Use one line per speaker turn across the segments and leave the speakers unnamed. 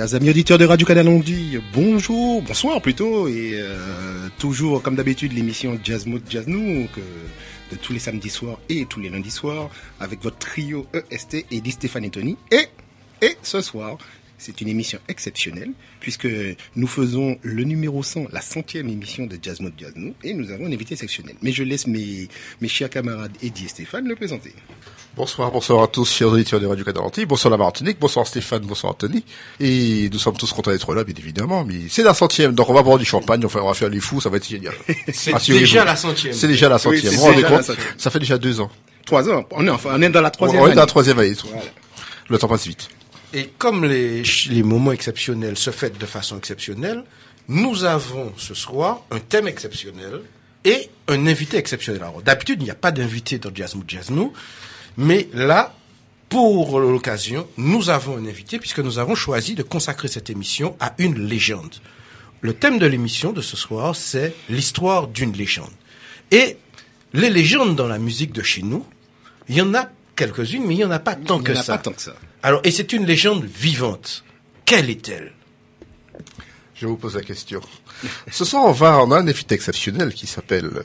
Chers amis auditeurs de Radio Canal, dit bonjour, bonsoir plutôt, et euh, toujours comme d'habitude l'émission Jazz Mood Jazz Nous, que, de tous les samedis soirs et tous les lundis soirs, avec votre trio EST et dit Stéphane et Tony. Et, et ce soir, c'est une émission exceptionnelle puisque nous faisons le numéro 100, la centième émission de Jazz Mode Jazz Nous, et nous avons un invité exceptionnel. Mais je laisse mes, mes chers camarades Eddie et Stéphane le présenter.
Bonsoir, bonsoir à tous, chers auditeurs de Radio Canada Bonsoir la Martinique, bonsoir Stéphane, bonsoir Anthony. Et nous sommes tous contents d'être là, bien évidemment. Mais c'est la centième, donc on va boire du champagne, on va faire les fous, ça va être génial.
c'est déjà la centième.
C'est déjà la centième. vous rendez compte Ça fait déjà deux ans.
Trois ans. On est, enfin, on est dans la troisième
on,
année.
On est dans la troisième année. Le temps passe vite.
Et comme les, les moments exceptionnels se fêtent de façon exceptionnelle, nous avons ce soir un thème exceptionnel et un invité exceptionnel. Alors d'habitude, il n'y a pas d'invité dans Jazz Mood Jazz Nous, mais là, pour l'occasion, nous avons un invité puisque nous avons choisi de consacrer cette émission à une légende. Le thème de l'émission de ce soir, c'est l'histoire d'une légende. Et les légendes dans la musique de chez nous, il y en a quelques-unes, mais il n'y en a pas tant
Il
que
n'y en a
ça.
pas tant que ça.
Alors, et c'est une légende vivante. Quelle est-elle?
Je vous pose la question. Ce soir, on va, on a un invité exceptionnel qui s'appelle, euh,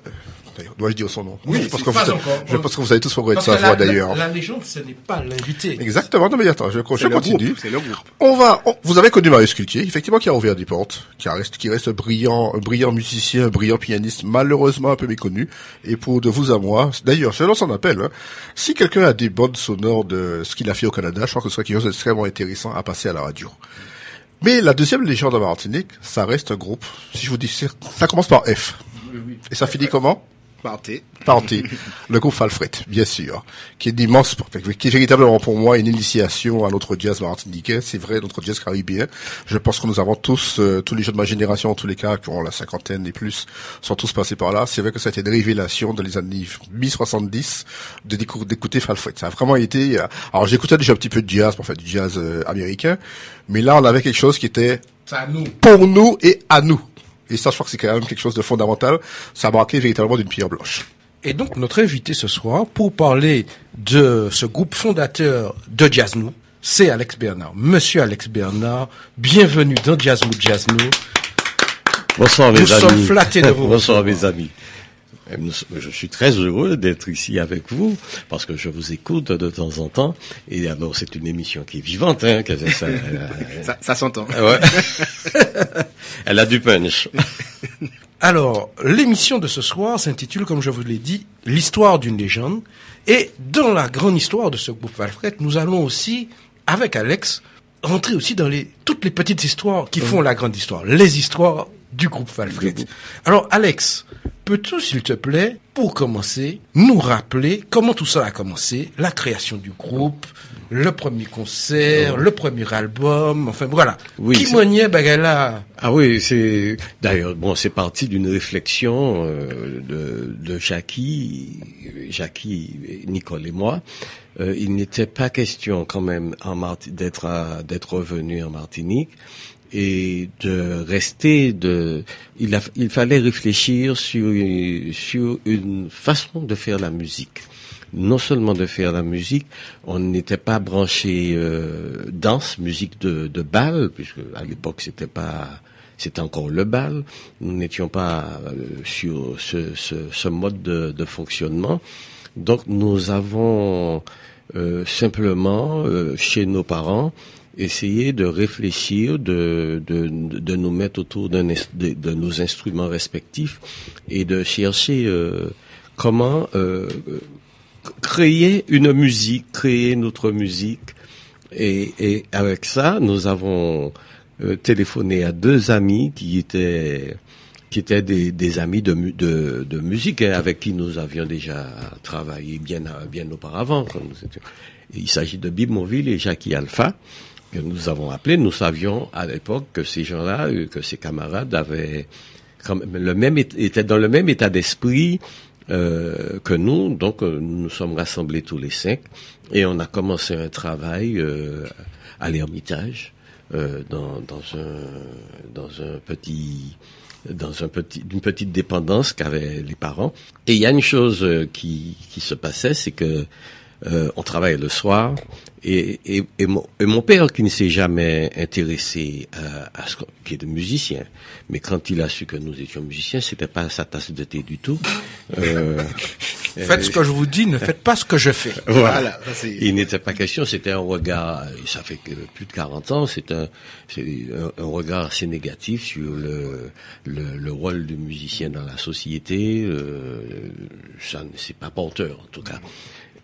d'ailleurs, dois-je dire son nom?
Oui,
je pense que vous,
encore.
je pense que vous avez tous regretté
Parce
sa voix d'ailleurs.
la, la légende, ce n'est pas l'invité.
Exactement, non mais attends, je, je continue.
groupe. C'est le groupe.
On va, on- vous avez connu Marius Cultier, effectivement, qui a ouvert des portes, qui reste, qui reste brillant, un brillant musicien, un brillant pianiste, malheureusement un peu méconnu. Et pour de vous à moi, d'ailleurs, je lance un appel. hein. Si quelqu'un a des bandes sonores de ce qu'il a fait au Canada, je pense que ce serait quelque chose d'extrêmement intéressant à passer à la radio. Mais la deuxième légende de Martinique, ça reste un groupe. Si je vous dis, ça commence par F. Et ça finit comment?
Partez.
Parti, le groupe Falfret, bien sûr, qui est d'immense, qui est véritablement pour moi une initiation à notre jazz martiniquais, c'est vrai, notre jazz caribéen. Je pense que nous avons tous, euh, tous les jeunes de ma génération, en tous les cas, qui ont la cinquantaine et plus, sont tous passés par là. C'est vrai que ça a été une révélation dans les années mi-70 de décou- d'écouter Falfret. Ça a vraiment été, euh, alors j'écoutais déjà un petit peu de jazz, pour faire du jazz euh, américain, mais là on avait quelque chose qui était
à nous.
pour nous et à nous. Et ça, je crois que c'est quand même quelque chose de fondamental. Ça a marqué véritablement d'une pierre blanche.
Et donc, notre invité ce soir, pour parler de ce groupe fondateur de Jazz Nous, c'est Alex Bernard. Monsieur Alex Bernard, bienvenue dans Jazz Nous.
Bonsoir mes
Nous
amis.
sommes flattés de vous
Bonsoir
recevoir.
mes amis. Je suis très heureux d'être ici avec vous parce que je vous écoute de temps en temps et alors c'est une émission qui est vivante. Hein, que ça, ça-
Ça, ça s'entend.
ouais. Elle a du punch.
Alors, l'émission de ce soir s'intitule, comme je vous l'ai dit, L'histoire d'une légende. Et dans la grande histoire de ce groupe Valfret, nous allons aussi, avec Alex, rentrer aussi dans les, toutes les petites histoires qui font la grande histoire. Les histoires du groupe Valfret. Alors, Alex, peux-tu, s'il te plaît, pour commencer, nous rappeler comment tout ça a commencé, la création du groupe, le premier concert, le premier album, enfin voilà.
Oui,
Qui bagala?
Ah oui, c'est d'ailleurs bon, c'est parti d'une réflexion euh, de, de Jackie, Jackie, Nicole et moi. Euh, il n'était pas question quand même en Marti- d'être à- d'être revenu en Martinique et de rester de. Il a, il fallait réfléchir sur sur une façon de faire la musique non seulement de faire la musique, on n'était pas branché euh, danse, musique de, de bal, puisque à l'époque c'était pas, c'était encore le bal. Nous n'étions pas euh, sur ce, ce, ce mode de, de fonctionnement. Donc nous avons euh, simplement euh, chez nos parents essayé de réfléchir, de, de, de nous mettre autour de, de nos instruments respectifs et de chercher euh, comment euh, créer une musique, créer notre musique. Et, et avec ça, nous avons euh, téléphoné à deux amis qui étaient qui étaient des, des amis de, de, de musique et avec qui nous avions déjà travaillé bien bien auparavant. Il s'agit de Bib Moville et Jackie Alpha nous avons appelés. Nous savions à l'époque que ces gens-là, euh, que ces camarades avaient le même étaient dans le même état d'esprit euh, que nous. Donc, euh, nous nous sommes rassemblés tous les cinq et on a commencé un travail à l'Ermitage dans, dans un petit dans un petit d'une petite dépendance qu'avaient les parents. Et il y a une chose qui qui se passait, c'est que Euh, on travaillait le soir et, et, et, mon, et mon père qui ne s'est jamais intéressé à, à ce qui est de musicien, mais quand il a su que nous étions musiciens, c'était pas sa tasse de thé du tout. Euh,
Faites ce que je vous dis, ne faites pas ce que je fais.
voilà. Il n'était pas question, c'était un regard, ça fait que plus de 40 ans, c'est un, c'est un, un regard assez négatif sur le, le, le rôle du musicien dans la société. Euh, ça, ne- c'est pas porteur en tout cas.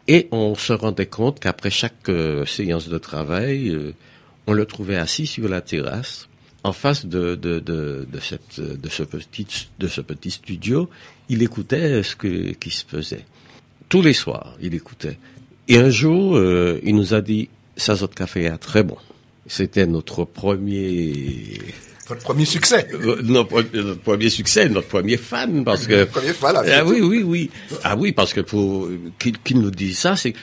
Et on se rendait compte qu'après chaque euh, séance de travail, euh, on le trouvait assis sur la terrasse, en face de, de, de, de, cette, de, ce petit, de ce petit studio. Il écoutait ce que, qui se faisait. Tous les soirs, il écoutait. Et un jour, euh, il nous a dit, ça autre café est très bon. C'était notre premier,
Votre premier succès.
euh, notre, notre premier succès, notre premier fan, parce que
Premier fan, là,
ah oui, oui, oui. Ah oui, parce que pour qu'il qu'il nous dise ça, c'est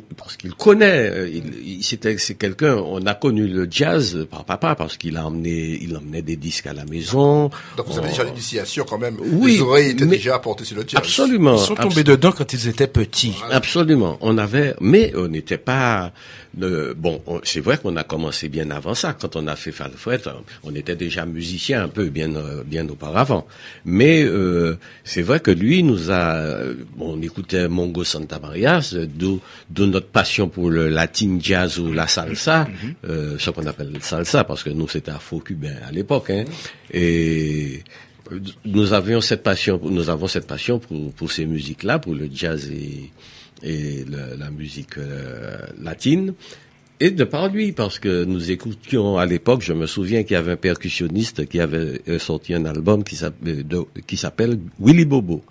pour- parce qu'il connaît. euh, Il, il- c'était c'est quelqu'un. On a connu le jazz par papa parce qu'il a emmené, il emmenait des disques à la maison.
Donc vous avez
On-
déjà l'initiation quand même.
Oui,
Les oreilles étaient
mais-
déjà portées sur le jazz.
Absolument.
Ils sont tombés dedans quand ils étaient petits.
Absolument. On avait, mais on n'était pas. euh, bon, on- c'est vrai qu'on a commencé bien avant ça. Quand on a fait Falfret, on était déjà musicien un peu bien euh, bien auparavant. Mais euh, c'est vrai que lui nous a. bon, on écoutait Mongo Santa Maria, d'où notre passion pour le latin jazz ou la salsa, euh, ce qu'on appelle le salsa, parce que nous c'était afro-cubain à l'époque. Hein, et nous avions cette passion, nous avons cette passion pour, pour ces musiques-là, pour le jazz et, et le- la musique euh, latine. Et de par lui, parce que nous écoutions à l'époque, je me souviens qu'il y avait un percussionniste qui avait euh, sorti un album qui s'appelle, de- qui s'appelle Willy Bobo.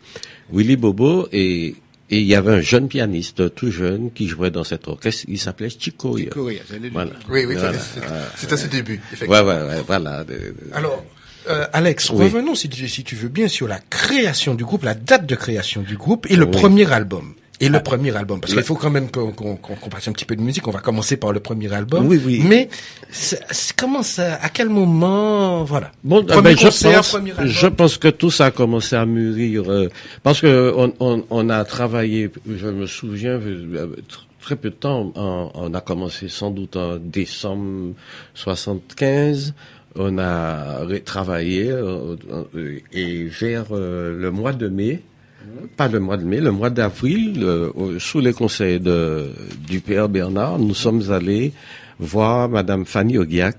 Willy Bobo et et il y avait un jeune pianiste tout jeune qui jouait dans cet orchestre, il s'appelait Chico.
Le
Voilà.
Oui, oui,
Voilà.
c'est- c'était ses débuts, effectivement.
Ouais, ouais, ouais, voilà.
Alors, euh, Alex,
Oui.
revenons si tu, si tu veux bien sur la création du groupe, la date de création du groupe et le
Oui.
premier album. Et le
Ah.
premier album, parce qu'il faut quand même qu'on qu'on qu'on passe un petit peu de musique. On va commencer par le premier album.
Oui, oui.
Mais comment ça À quel moment Voilà.
Bon,
Premier
ah ben, je
concert,
pense,
premier album.
je pense que tout ça a commencé à mûrir euh, parce que on, on, on a travaillé. Je me souviens euh, tr- très peu de temps. on a commencé sans doute en décembre 75. On a travaillé euh, euh, et vers euh, le mois de mai. Pas le mois de mai, le mois d'avril, sous les conseils de, du père Bernard, nous sommes allés voir Madame Fanny Ogiac,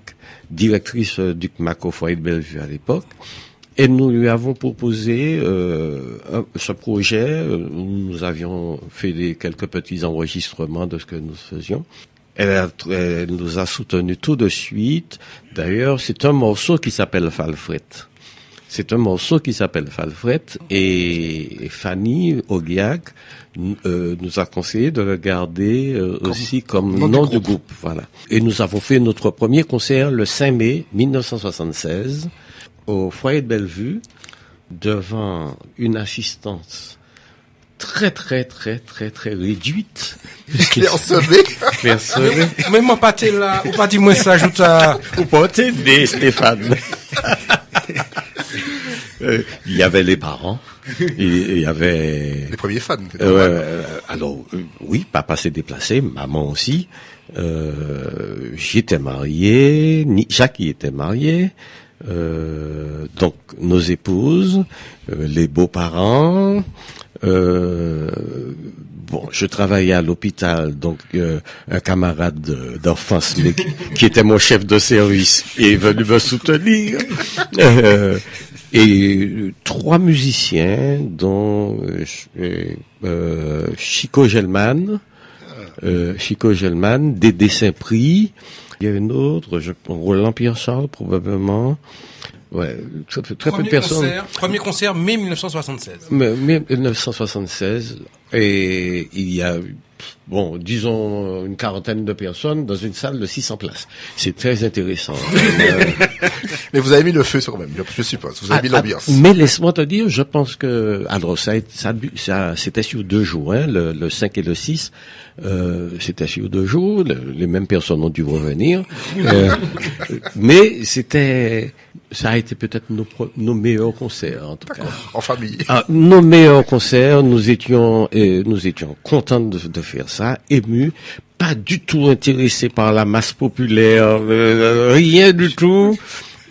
directrice du CMAC foyer de Bellevue à l'époque, et nous lui avons proposé euh, ce projet. où Nous avions fait des, quelques petits enregistrements de ce que nous faisions. Elle, elle nous a soutenus tout de suite. D'ailleurs, c'est un morceau qui s'appelle Falfret. C'est un morceau qui s'appelle Falfret et Fanny Ogiac euh, nous a conseillé de le garder euh, aussi comme
nom
nom,
du
du
groupe.
Voilà. Et nous avons fait notre premier concert le 5 mai 1976 au foyer de Bellevue devant une assistance très très très très très réduite.
Claire Sommet.
Personne.
Même en pâté là, ou pas dis-moi ça, ajoute à...
Ou pas t'aider, Stéphane. Euh, Il y avait les parents, il y avait
Les premiers fans.
Euh, alors, euh, oui, papa s'est déplacé, maman aussi. Euh, J'étais marié, Jackie était marié. Euh, donc nos épouses, euh, les beaux-parents. Euh, bon, je travaillais à l'hôpital, donc euh, un camarade de- d'enfance qui était mon chef de service est venu me soutenir. Euh, et euh, trois musiciens, dont euh, euh, euh, Chico Gelman, euh, Chico Gelman, Dédé Saint-Prix, il y a une autre, je, Roland Pierre-Charles probablement. Ouais, très, peu- très peu de
Premier
personnes.
concert, premier concert, mai 1976.
Mais, mais 1976, et il y a, bon, disons une quarantaine de personnes dans une salle de 600 places. C'est très intéressant. Euh,
Mais vous avez mis le feu sur même, je, suppose. Vous avez mis
ah,
l'ambiance.
ah, mais laisse-moi te dire, je pense que alors ça, ça, c'était sur deux jours, hein, le, le 5 et le 6. Euh, c'était sur deux jours, le- les mêmes personnes ont dû revenir, Euh, mais c'était ça a été peut-être nos, meilleurs concerts en tout cas.
En famille.
Ah, nos meilleurs concerts, nous étions, euh, nous étions contents de, de faire ça, émus, pas du tout intéressés par la masse populaire, euh, rien du tout.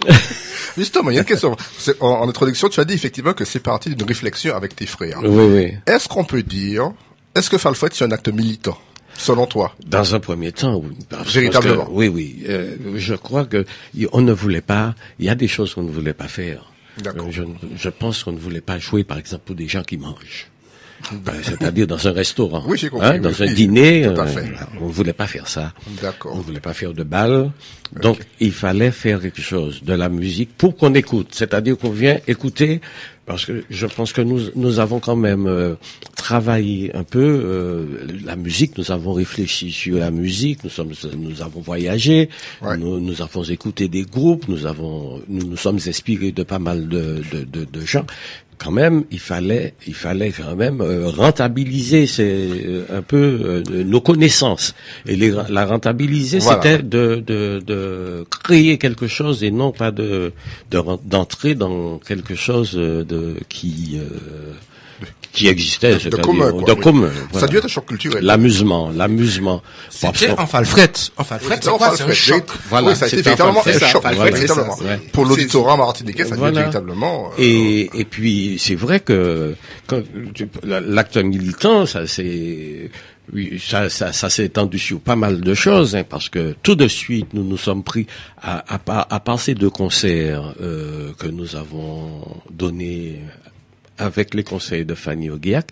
Justement, il y a une question. En, en introduction, tu as dit effectivement que c'est parti d'une réflexion avec tes frères.
Oui, oui.
Est-ce qu'on peut dire, est-ce que Falfret c'est un acte militant, selon toi
Dans un premier temps, oui.
Véritablement.
que- oui, oui. Euh, je crois que on ne voulait pas. Il y a des choses qu'on ne voulait pas faire.
D'accord.
Euh, Je, je pense qu'on ne voulait pas jouer, par exemple, pour des gens qui mangent. Euh, C'est-à-dire dans un restaurant.
Oui, j'ai compris,
Hein,
oui,
dans un dîner.
tout à
euh,
fait.
on ne voulait pas faire ça.
D'accord.
On ne voulait pas faire de bal. Donc, il fallait faire quelque chose, de la musique, pour qu'on écoute. C'est-à-dire qu'on vient écouter, parce que je pense que nous, nous avons quand même euh, travaillé un peu euh, la musique. Nous avons réfléchi sur la musique. Nous sommes, nous avons voyagé.
Ouais.
Nous, nous avons écouté des groupes. Nous avons, nous nous sommes inspirés de pas mal de, de, de, de gens quand même, il fallait, il fallait quand même euh, rentabiliser ces, euh, un peu euh, nos connaissances. Et les, la rentabiliser,
Voilà.
c'était de, de, de créer quelque chose et non pas de de ren- d'entrer dans quelque chose de qui euh, qui existait,
De
c'est-à-dire
commun, quoi,
de
oui.
commun.
Ça a dû être un choc culturel.
L'amusement, l'amusement.
C'était en falfret. En falfret,
C'était
c'est
en
quoi C'est un choc.
Voilà,
oui, ça a été véritablement un choc, véritablement. Pour l'auditorat martiniquais, ça a
Voilà.
été véritablement. euh,
Et, et puis c'est vrai que l'acte militant, ça c'est oui, ça, ça, ça s'est étendu sur pas mal de choses, hein, parce que tout de suite nous nous sommes pris à, à, à part ces deux concerts euh, que nous avons donnés avec les conseils de Fanny Oguiac,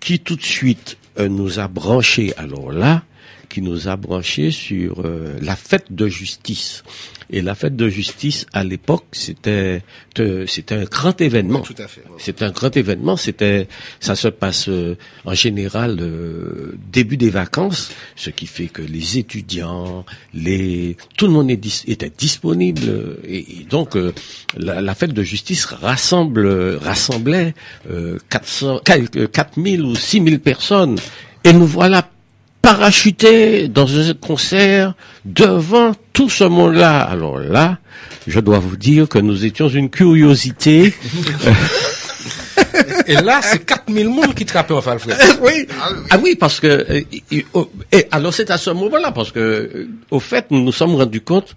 qui tout de suite euh, nous a branchés, alors là, qui nous a branchés sur euh, la fête de justice. Et la fête de justice, à l'époque, c'était euh, c'était un grand événement.
Tout à fait.
C'est un grand événement. C'était, ça se passe euh, en général euh, début des vacances, ce qui fait que les étudiants, les, tout le monde est dis- était disponible euh, et, et donc euh, la, la fête de justice rassemble, euh, rassemblait euh, 400, 4000 ou 6000 personnes et nous voilà parachutés dans un concert devant tout ce monde-là. Alors là, je dois vous dire que nous étions une curiosité.
Et là, c'est 4000 monde qui trappent en falfret.
oui. Ah oui, parce que euh, oh, et alors c'est à ce moment-là parce que euh, au fait nous nous sommes rendus compte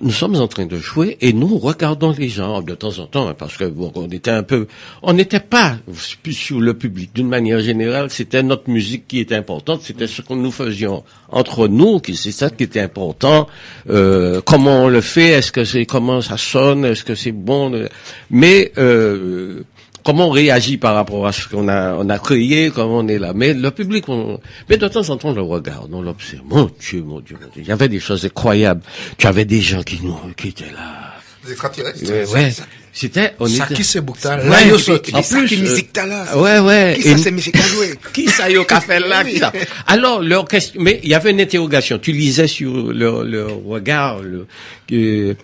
nous sommes en train de jouer et nous regardons les gens de temps en temps hein, parce que bon, on était un peu on n'était pas plus sur le public d'une manière générale c'était notre musique qui était importante c'était ce que nous faisions entre nous qui c'est ça qui était important euh, comment on le fait est-ce que c'est comment ça sonne est-ce que c'est bon euh, mais euh, comment on réagit par rapport à ce qu'on a, on a créé, comment on est là. Mais le public, on, mais de temps en temps, on le regarde, on l'observe. Mon Dieu, mon Dieu, mon Dieu. Il y avait des choses incroyables. Tu avais des gens qui nous, qui étaient là.
Des extraterrestres.
Ouais, ouais. C'était, on
Ça
était.
qui c'est Boukta
Ouais,
Là, yo sorti.
en plus, euh,
musique là?
Ouais, ouais.
Qui ça, c'est qui a joué
qui ça y a au café là? Qui ça? Alors leur question, mais il y avait une interrogation. Tu lisais sur leur, leur regard le, que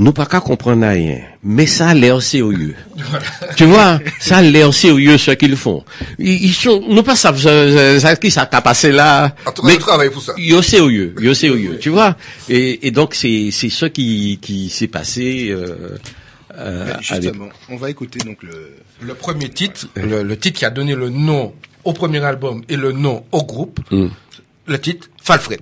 nous pas qu'à comprendre rien, mais ça a l'air sérieux. tu vois, ça a l'air sérieux ce qu'ils font. Ils, ils sont, nous pas savent ça, qui ça t'a passé là?
En tout cas, pour ça.
Yo sérieux, yo sérieux, tu vois? Et, et donc c'est c'est ce qui qui s'est passé. Euh, euh.
Justement, on va écouter donc le.
Le premier titre, le, le titre qui a donné le nom au premier album et le nom au groupe,
Mm.
le titre Falfret.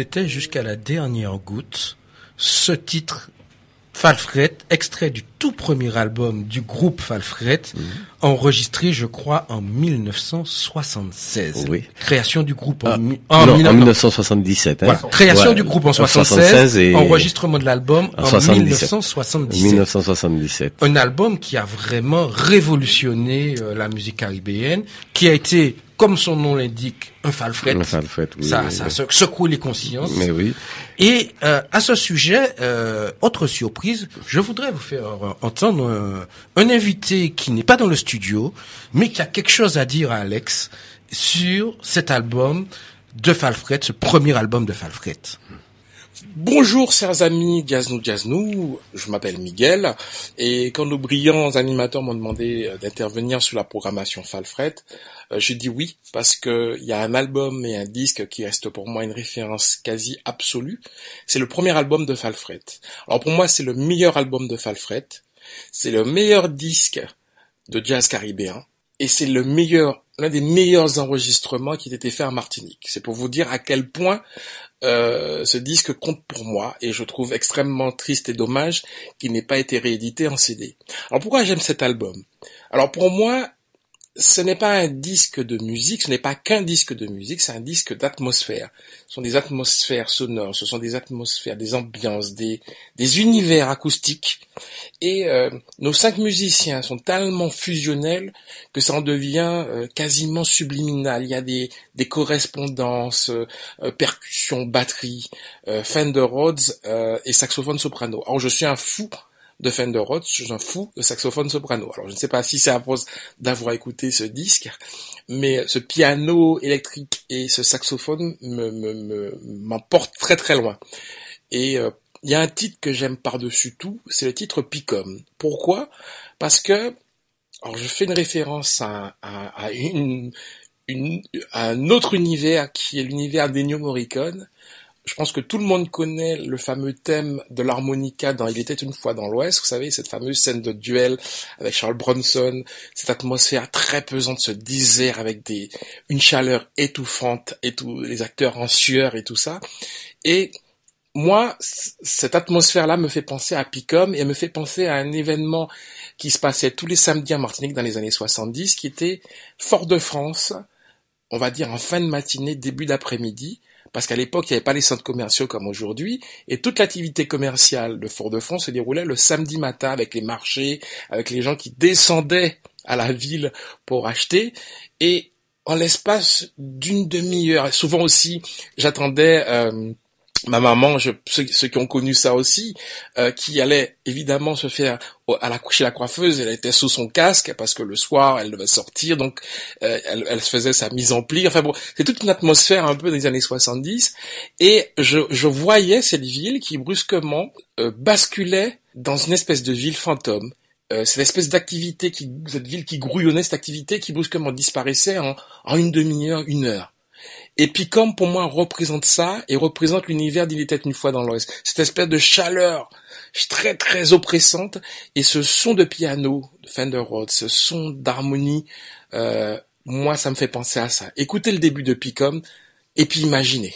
C'était jusqu'à la dernière goutte ce titre Falfret, extrait du tout premier album du groupe Falfret,
Mhm.
enregistré, je crois, en 1976.
Oui.
Création du groupe en,
Ah,
mi-
non,
en
en
19-
1977. Hein.
Voilà. Création
Ouais.
du groupe en
76
76,
et
enregistrement de l'album
en
en
77.
1977.
1977.
Un album qui a vraiment révolutionné euh, la musique caribéenne, qui a été, comme son nom l'indique, un falfret.
Un falfret, oui,
ça, secoue les consciences.
Mais oui.
Et euh, à ce sujet, euh, autre surprise, je voudrais vous faire euh, entendre un, un invité qui n'est pas dans le studio, mais qui a quelque chose à dire à Alex sur cet album de Falfret, ce premier album de Falfret.
Bonjour chers amis Jazz Jaznou, je m'appelle Miguel et quand nos brillants animateurs m'ont demandé euh, d'intervenir sur la programmation Falfret, euh, j'ai dit oui parce que il y a un album et un disque qui reste pour moi une référence quasi absolue. C'est le premier album de Falfret. Alors pour moi c'est le meilleur album de Falfret, c'est le meilleur disque de jazz caribéen et c'est le meilleur l'un des meilleurs enregistrements qui ait été fait en Martinique. C'est pour vous dire à quel point euh, ce disque compte pour moi et je trouve extrêmement triste et dommage qu'il n'ait pas été réédité en CD. Alors pourquoi j'aime cet album? Alors pour moi, ce n'est pas un disque de musique, ce n'est pas qu'un disque de musique, c'est un disque d'atmosphère. Ce sont des atmosphères sonores, ce sont des atmosphères, des ambiances, des, des univers acoustiques. Et euh, nos cinq musiciens sont tellement fusionnels que ça en devient euh, quasiment subliminal. Il y a des, des correspondances, euh, euh, percussions, batterie, euh, Fender Rhodes euh, et saxophone soprano. Alors je suis un fou de Fender Rhodes, je suis un fou de saxophone soprano. Alors je ne sais pas si c'est à cause d'avoir écouté ce disque, mais ce piano électrique et ce saxophone me, me, me- m'emportent très très loin. Et euh, il y a un titre que j'aime par-dessus tout, c'est le titre Picom. Pourquoi? Parce que, alors je fais une référence à, à, à une, une, à un autre univers qui est l'univers d'Ennio Morricone. Je pense que tout le monde connaît le fameux thème de l'harmonica dans Il était une fois dans l'Ouest, vous savez, cette fameuse scène de duel avec Charles Bronson, cette atmosphère très pesante, ce désert avec des, une chaleur étouffante et tous les acteurs en sueur et tout ça. Et moi, cette atmosphère-là me fait penser à Picom et me fait penser à un événement qui se passait tous les samedis en Martinique dans les années 70, qui était Fort-de-France, on va dire en fin de matinée, début d'après-midi, parce qu'à l'époque, il n'y avait pas les centres commerciaux comme aujourd'hui, et toute l'activité commerciale de Fort-de-France se déroulait le samedi matin avec les marchés, avec les gens qui descendaient à la ville pour acheter, et en l'espace d'une demi-heure, souvent aussi, j'attendais euh, ma maman, je, ceux, ceux qui ont connu ça aussi, euh, qui allait évidemment se faire à la chez la coiffeuse, elle était sous son casque parce que le soir elle devait sortir, donc euh, elle, elle faisait sa mise en pli. Enfin bon, c'est toute une atmosphère un peu des années 70, et je, je voyais cette ville qui brusquement euh, basculait dans une espèce de ville fantôme. Euh, cette espèce d'activité qui, cette ville qui grouillonnait, cette activité qui brusquement disparaissait en, en une demi-heure, une heure. Et Picom, pour moi, représente ça et représente l'univers d'Il était une fois dans l'Ouest. Cette espèce de chaleur très très oppressante et ce son de piano de Fender Rhodes, ce son d'harmonie, euh, moi, ça me fait penser à ça. Écoutez le début de Picom et puis imaginez.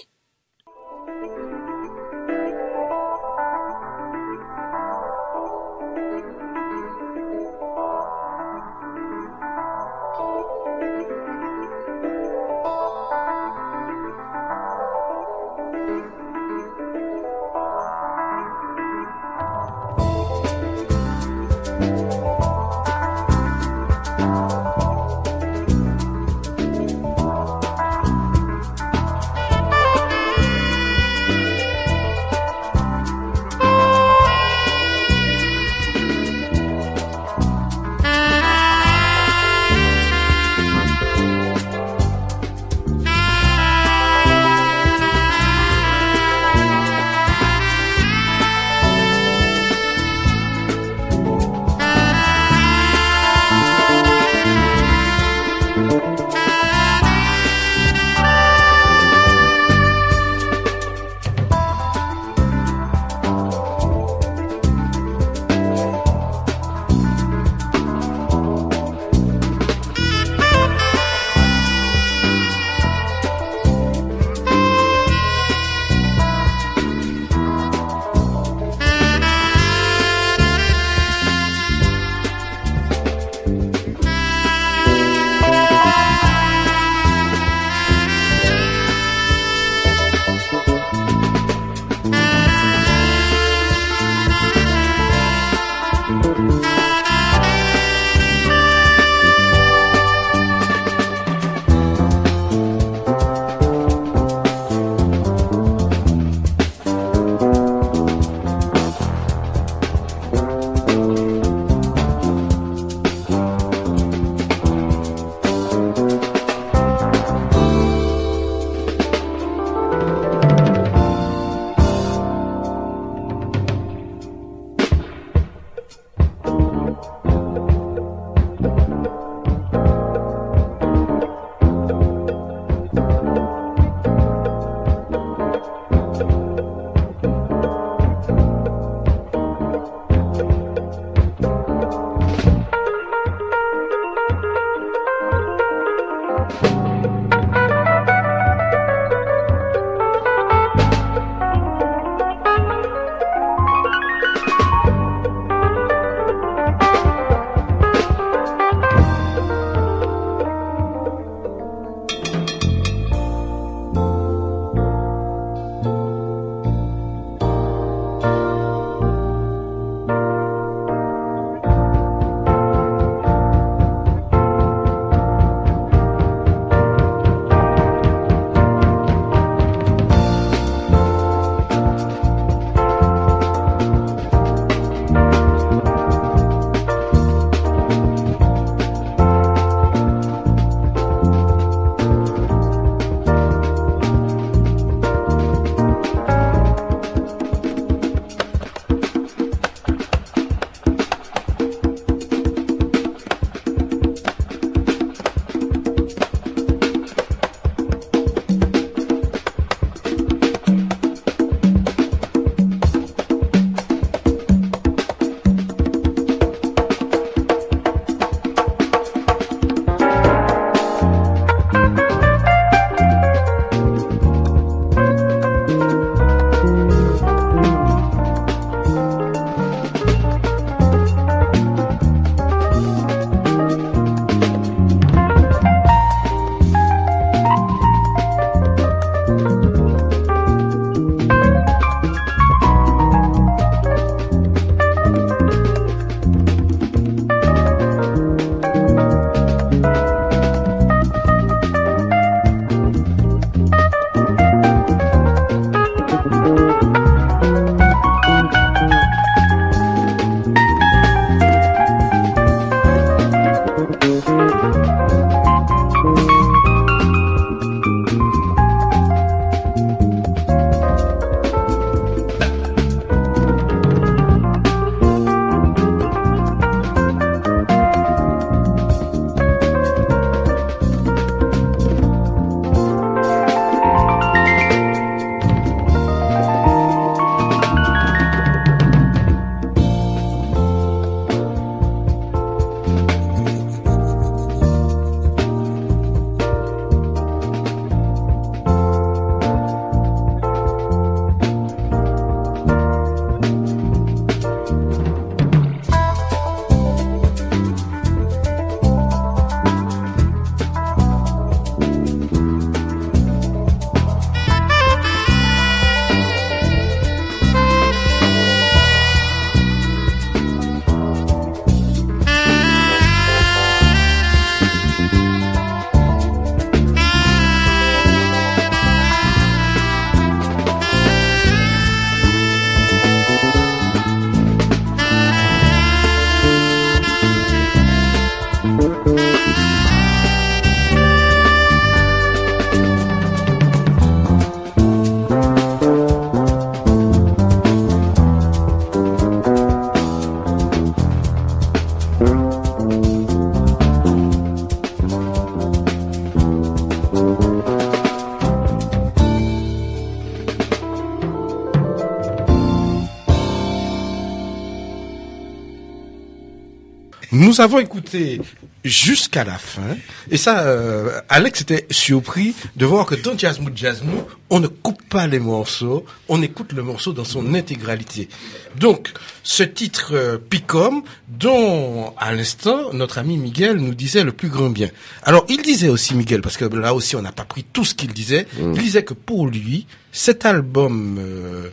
Nous avons écouté jusqu'à la fin, et ça, euh, Alex était surpris de voir que dans Jazz Mood Jazz Mood, on ne coupe pas les morceaux, on écoute le morceau dans son intégralité. Donc, ce titre euh, Picom, dont à l'instant notre ami Miguel nous disait le plus grand bien. Alors, il disait aussi Miguel, parce que là aussi on n'a pas pris tout ce qu'il disait. Il disait que pour lui, cet album euh,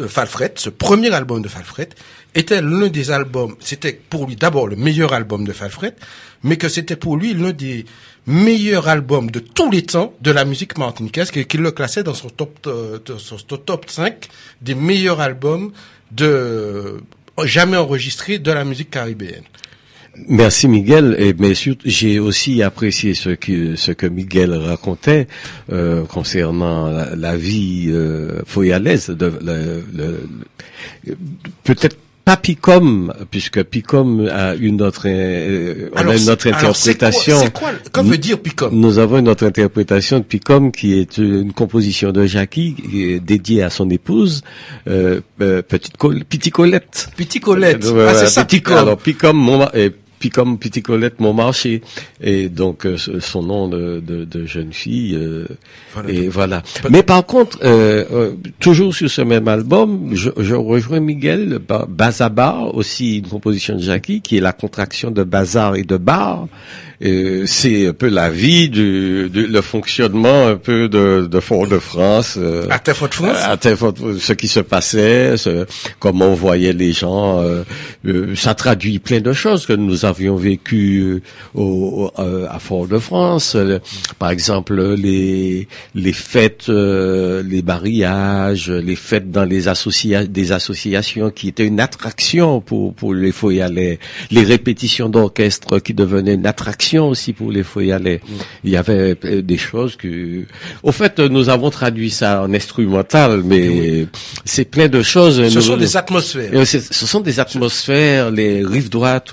euh, Falfret, ce premier album de Falfret, était l'un des albums, c'était pour lui d'abord le meilleur album de Falfret, mais que c'était pour lui l'un des meilleurs albums de tous les temps de la musique martiniquaise, qu'il le classait dans son top, euh, son top 5 des meilleurs albums de jamais enregistrés de la musique caribéenne.
Merci Miguel, et mais surtout, j'ai aussi apprécié ce que ce que Miguel racontait euh, concernant la, vie euh, foyalaise, peut-être pas Picom, puisque Picom a une autre, euh, on
Alors,
a une autre
alors, c'est quoi-
interprétation.
Quoi, que veut dire Picom?
Nous avons une autre interprétation de Picom qui est une composition de Jackie dédiée à son épouse, euh, euh, petite Col- Petit Colette.
Petit Colette.
Euh,
ah, c'est ça,
Petit-
Picom.
Alors Picom, mon ma- et Picom, Petit Colette, mon marché, et donc euh, son nom de, de, de jeune fille. euh,
Voilà.
et voilà. Mais par contre, euh, euh, toujours sur ce même album, je, je rejoins Miguel Ba- Bazabar, aussi une composition de Jackie, qui est la contraction de bazar et de bar. Euh, c'est un peu la vie, du, du- le fonctionnement un peu de, de Fort-de-France. euh,
À ta faute France.
à point, ce qui se passait, ce- comment on voyait les gens, euh, euh, ça traduit plein de choses que nous avions vécues au, au- euh, à Fort-de-France. Euh, Par exemple, les les fêtes, euh, les mariages, les fêtes dans les associa des associations qui étaient une attraction pour pour les foyalais, les répétitions d'orchestre qui devenaient une attraction aussi pour les foyalais. Il y avait euh, des choses que, au fait, euh, nous avons traduit ça en instrumental, mais c'est plein de choses.
Ce
Nous-
sont des atmosphères.
euh, Ce sont des atmosphères, les rives droites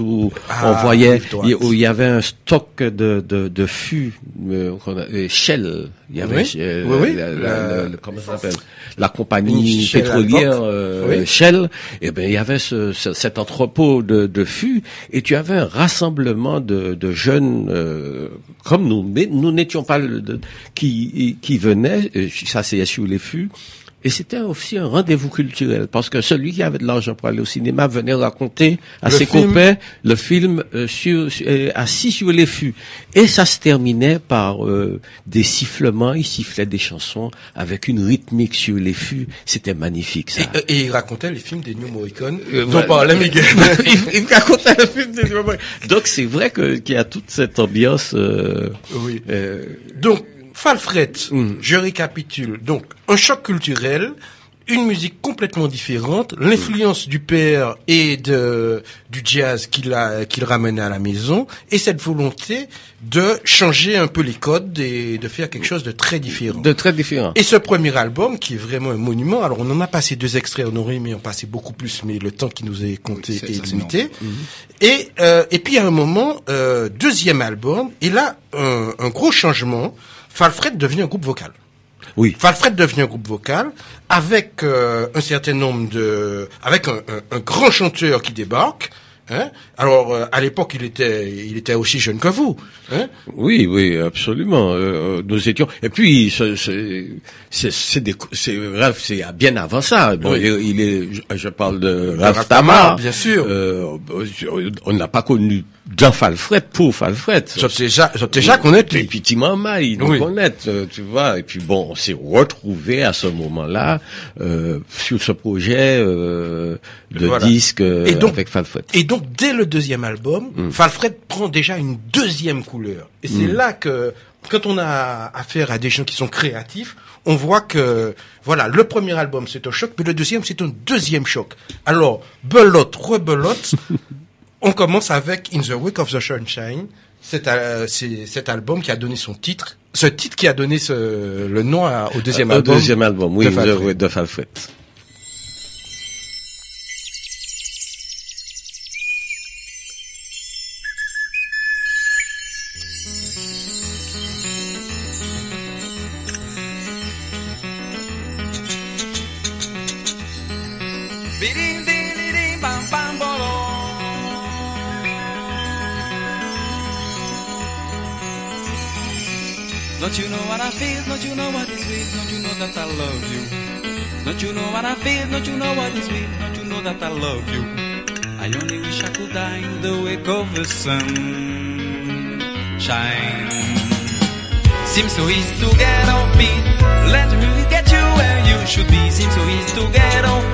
Ah,
on voyait,
rives droites.
où il y avait un stock de de, de fûts, euh, euh, Shell. Il y avait
Oui,
euh,
oui, oui.
la, la-
La-
la- comment ça s'appelle? La compagnie
Shell
pétrolière euh. Shell. Et ben il y avait ce, ce- cet entrepôt de, de fûts et tu avais un rassemblement de, de jeunes euh, comme nous, mais nous n'étions pas le- de- qui qui venaient euh, s'asseyaient sur les fûts. Et c'était aussi un rendez-vous culturel parce que celui qui avait de l'argent pour aller au cinéma venait raconter à
Le
ses
film.
copains le film euh, sur, sur- euh, assis sur les fûts. Et ça se terminait par euh, des sifflements. Ils sifflaient des chansons avec une rythmique sur les fûts. C'était magnifique ça.
Et, et il racontait les films des New Morricone
Euh,
dont
voilà.
parlait Miguel.
il, il racontait le film des Donc c'est vrai qu'il y a toute cette ambiance. euh,
oui.
euh,
Donc, Falfret,
Mm.
je récapitule. Donc, un choc culturel, une musique complètement différente, l'influence du père et de, du jazz qu'il a, qu'il ramenait à la maison, et cette volonté de changer un peu les codes et de faire quelque chose de très différent.
de très différents.
Et ce premier album, qui est vraiment un monument, alors on en a passé deux extraits, on aurait aimé en passer beaucoup plus, mais le temps qui nous est compté
Oui,
est limité. Et, euh, et puis à un moment, euh, deuxième album, et là, un, un gros changement, Falfred devient un groupe vocal.
Oui.
Falfred devient un groupe vocal avec euh, un certain nombre de, avec un, un- un grand chanteur qui débarque. Hein Alors euh, à l'époque, il était, il était aussi jeune que vous. Hein
Oui, oui, absolument. Euh, nous étions. Et puis, c'est c'est c'est bien avant ça. Bon,
Oui.
il, il est. Je, parle de
Tamar,
Tamar,
bien sûr.
Euh, on n'a pas connu Jean Falfret pour Falfret.
J'ai déjà, j'ai déjà connaît
Et puis Timama, il nous connaît, euh, tu vois. Et puis bon, on s'est retrouvé à ce moment-là euh, sur ce projet euh, de
Voilà.
disque euh,
Et donc-
avec Falfret.
Et donc, dès le deuxième album,
Mm.
Falfred prend déjà une deuxième couleur. Et c'est là que, quand on a affaire à des gens qui sont créatifs, on voit que, voilà, le premier album, c'est un choc, mais le deuxième, c'est un deuxième choc. Alors, belote, rebelote, on commence avec In the Wake of the Sunshine, cet, euh, cet album qui a donné son titre, ce titre qui a donné ce, le nom à- au deuxième
Au
album.
deuxième album, oui,
de
de,
sun. Shine. Seems so easy to get off beat. Let music get you where you should be. Seems so easy to get off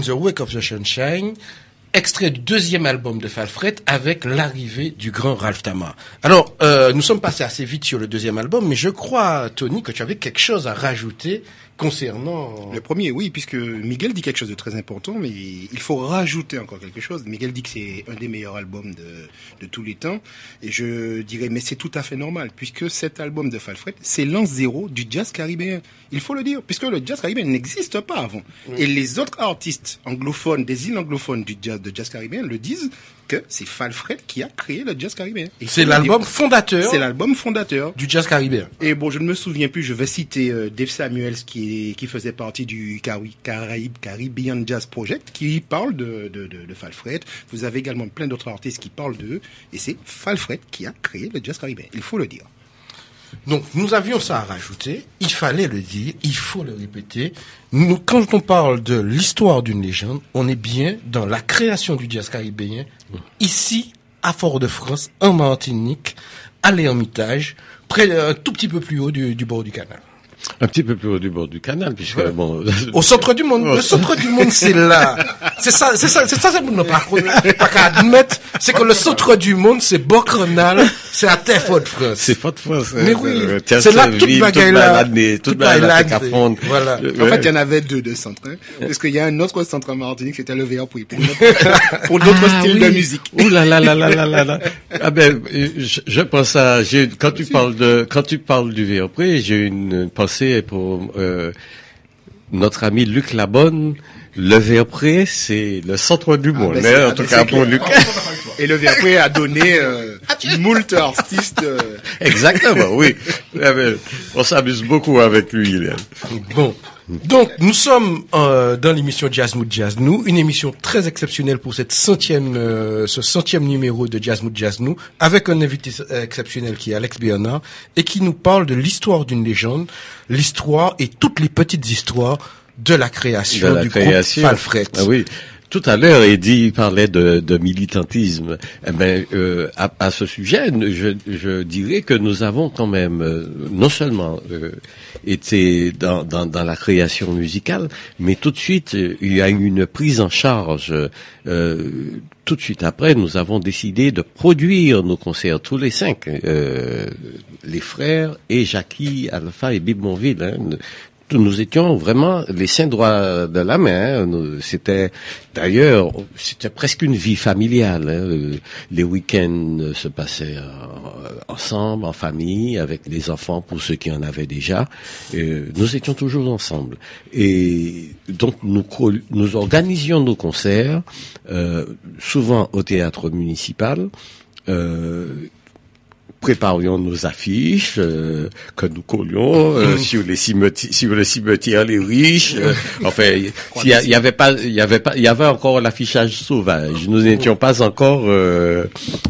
The Wake of the
Sunshine, extrait du deuxième album de Falfret avec l'arrivée du grand Ralph Tama. Alors, euh, nous sommes passés assez vite sur le deuxième album, mais je crois, Tony, que tu avais quelque chose à rajouter concernant...
Le premier, oui, puisque Miguel dit quelque chose de très important, mais il faut rajouter encore quelque chose. Miguel dit que c'est un des meilleurs albums de, de tous les temps, et je dirais, mais c'est tout à fait normal, puisque cet album de Falfret, c'est l'an zéro du jazz caribéen. Il faut le dire, puisque le jazz caribéen n'existe pas avant. Et les autres artistes anglophones, des îles anglophones du jazz, de jazz caribéen le disent que c'est Falfred qui a créé le jazz caribéen.
C'est l'album fondateur
C'est l'album fondateur.
du jazz caribéen.
Et bon, je ne me souviens plus, je vais citer euh, Dave Samuels qui, est, qui faisait partie du Cari- Caraïbe, Caribbean Jazz Project, qui parle de, de, de, de Falfred. Vous avez également plein d'autres artistes qui parlent d'eux, et c'est Falfred qui a créé le jazz caribéen, il faut le dire.
Donc nous avions ça à rajouter, il fallait le dire, il faut le répéter. Nous, quand on parle de l'histoire d'une légende, on est bien dans la création du jazz ici, à Fort-de-France, en Martinique, à l'Ermitage, près, un tout petit peu plus haut du bord du canal.
Un petit peu plus haut du bord du canal, puisque bon,
Au centre du monde. Le centre du monde, c'est là. C'est ça, c'est ça, c'est ça, c'est mon par contre, pas qu'à admettre, c'est que le centre du monde, c'est Bocrenal, c'est à Terre-Fort-de-France.
c'est pas de France.
Mais oui, c'est là toute bagaille là, toute bagaille là, voilà.
En fait, il y en avait deux de centres, hein, parce qu'il y a un autre centre en Martinique, c'était le VR pour, pour, notre- pour d'autres
Ah,
styles
oui.
de musique.
Ouh là là là là là là là. Ah ben, euh, je, je pense à, quand tu parles de, quand tu parles du Verpré, j'ai une pensée pour euh, notre ami Luc Labonne. Le Verpré, c'est le centre du monde.
ben,
hein,
c'est-
en
ah,
tout cas pour. Luc.
Et le VRP a donné euh, moult artistes. euh,
Exactement, oui. Ah on s'amuse beaucoup avec lui. Là.
Bon. Donc, nous sommes euh, dans l'émission Jazz Mood Jazz Nous, une émission très exceptionnelle pour cette centième, euh, ce centième numéro de Jazz Mood Jazz Nous, avec un invité exceptionnel qui est Alex Bernard et qui nous parle de l'histoire d'une légende, l'histoire et toutes les petites histoires de la création
de la
du
création.
groupe.
Ah oui. Tout à l'heure, Eddie parlait de, militantisme. Eh ben, euh, à, ce sujet, je, dirais que nous avons quand même euh, non seulement euh, été dans, la création musicale, mais tout de suite, il y a eu une prise en charge. tout de suite après, nous avons décidé de produire nos concerts tous les cinq, les frères et Jackie, Alpha et Bib Monville. hein. Nous- étions vraiment les saints droits de la main. hein. C'était d'ailleurs, c'était presque une vie familiale. hein. Les week-ends se passaient ensemble, en famille, avec les enfants pour ceux qui en avaient déjà. Nous étions toujours ensemble. Et donc nous organisions nos concerts, euh, souvent au théâtre municipal. Euh, préparions nos affiches euh, que nous collions euh, sur les cimetières, sur le cimetière les riches. euh, enfin, il y, avait pas, il y avait pas, il y avait encore l'affichage sauvage. Nous n'étions pas encore euh,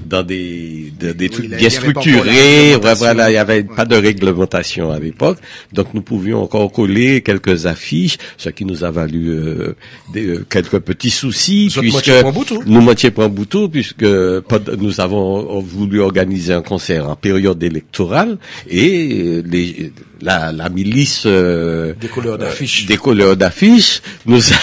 dans des de- des
Oui,
trucs bien structurés. Ouais, voilà, il y avait
Ouais.
pas de réglementation à l'époque, donc nous pouvions encore coller quelques affiches, ce qui nous a valu euh, des, quelques petits soucis puisque
moitié point boutou.
nous moitié point boutou puisque nous avons voulu organiser un concert en période électorale et euh, les, la, la milice euh,
Des couleurs d'affiches.
des couleurs d'affiches nous a,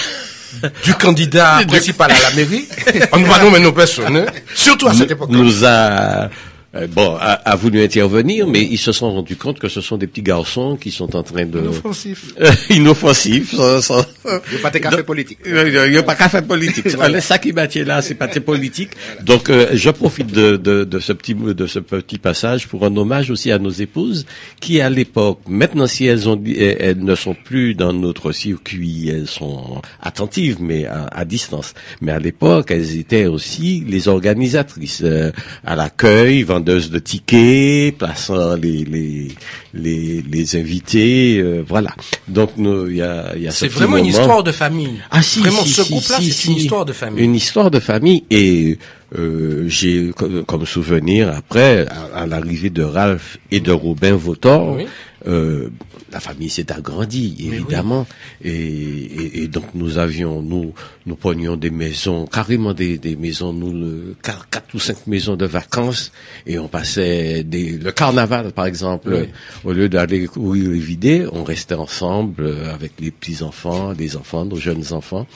Du candidat principal à la mairie. On ne va nommer nos personnes, hein. surtout à cette époque.
nous a euh, bon a, a voulu intervenir mais ils se sont rendus compte que ce sont des petits garçons qui sont en train de
Inoffensif.
inoffensifs sans- sans-
Il n'y a pas de café politique.
Il n'y a pas qu'à faire politique. C'est ça qui m'a là, c'est pas très politique. Donc, euh, je profite de, de, de ce petit de ce petit passage pour un hommage aussi à nos épouses qui, à l'époque, maintenant si elles ont elles elles ne sont plus dans notre circuit, elles sont attentives, mais à, à distance. Mais à l'époque, elles étaient aussi les organisatrices euh, à l'accueil, de tickets, plaçant les les les, les invités, euh, voilà. Donc, nous, il y a il y a ce
C'est vraiment une histoire de famille.
Ah si,
Vraiment,
si,
ce
si,
groupe-là,
si,
c'est une histoire de famille.
Une histoire de famille et euh, j'ai comme, comme souvenir après à, à l'arrivée de Ralph et de Robin Votor,
Oui.
Euh, la famille s'est agrandie évidemment. Et, et, et donc nous avions nous nous prenions des maisons carrément des, des maisons nous le, quatre, quatre ou cinq maisons de vacances. Et on passait des, le carnaval par exemple
Oui.
au lieu d'aller courir les vider on restait ensemble euh, avec les petits enfants des enfants nos jeunes enfants.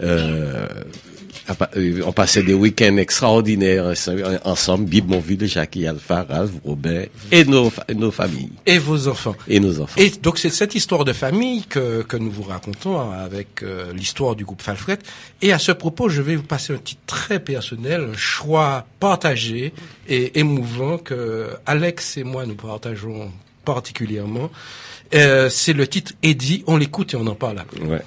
Euh, on passait des week-ends extraordinaires euh, ensemble, Bibonville, Jackie Alpha, Ralph, Robert, et nos, nos familles,
Et vos enfants.
et nos enfants.
Et donc c'est cette histoire de famille que, que nous vous racontons avec euh, l'histoire du groupe Falfret. Et à ce propos, je vais vous passer un titre très personnel, un choix partagé et émouvant que Alex et moi nous partageons particulièrement. Euh, c'est le titre Eddie, on l'écoute et on en parle après.
Ouais.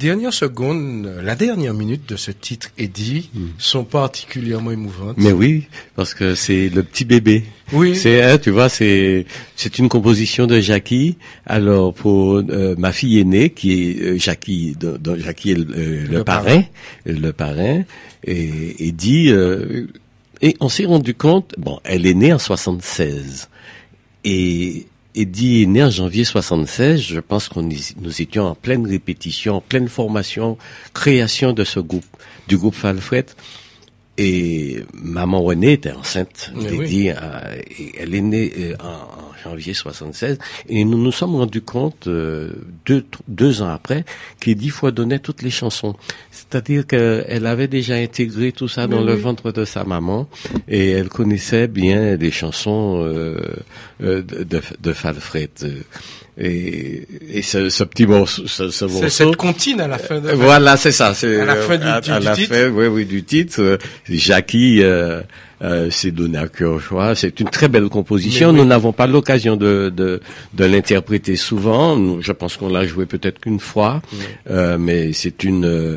Dernières secondes, euh, la dernière minute de ce titre Eddie sont particulièrement émouvantes.
Mais oui, parce que c'est le petit bébé.
Oui.
C'est, hein, tu vois, c'est c'est une composition de Jackie. Alors pour euh, ma fille aînée, qui est euh, Jackie, dont- Jackie est le, euh, le
Le
parrain, le parrain, et, et dit, euh, et on s'est rendu compte, bon, elle est née en 76, et Eddie est né en janvier 76. Je pense qu'on nous étions en pleine répétition, en pleine formation, création de ce groupe, du groupe Falfret. Et maman Renée était enceinte d'Eddie. euh, et elle est née euh, en, en janvier 76. Et nous nous sommes rendus compte, euh, deux, deux ans après, qu'Eddie foisonnait toutes les chansons. C'est-à-dire qu'elle avait déjà intégré tout ça dans le ventre de sa maman. Et elle connaissait bien des chansons euh, de, de, de Falfret. Et, et ce, ce petit morceau, ce, ce
C'est
morceau
cette comptine à la fin de
Voilà, c'est ça. C'est
À la fin du-
à,
du-
à
du
la
titre.
fin, oui, oui, du titre. Jackie euh, euh, s'est donné à cœur joie. C'est une très belle composition. Nous n'avons pas l'occasion de de, de l'interpréter souvent. Nous, je pense qu'on l'a joué peut-être qu'une fois, euh, mais c'est une euh,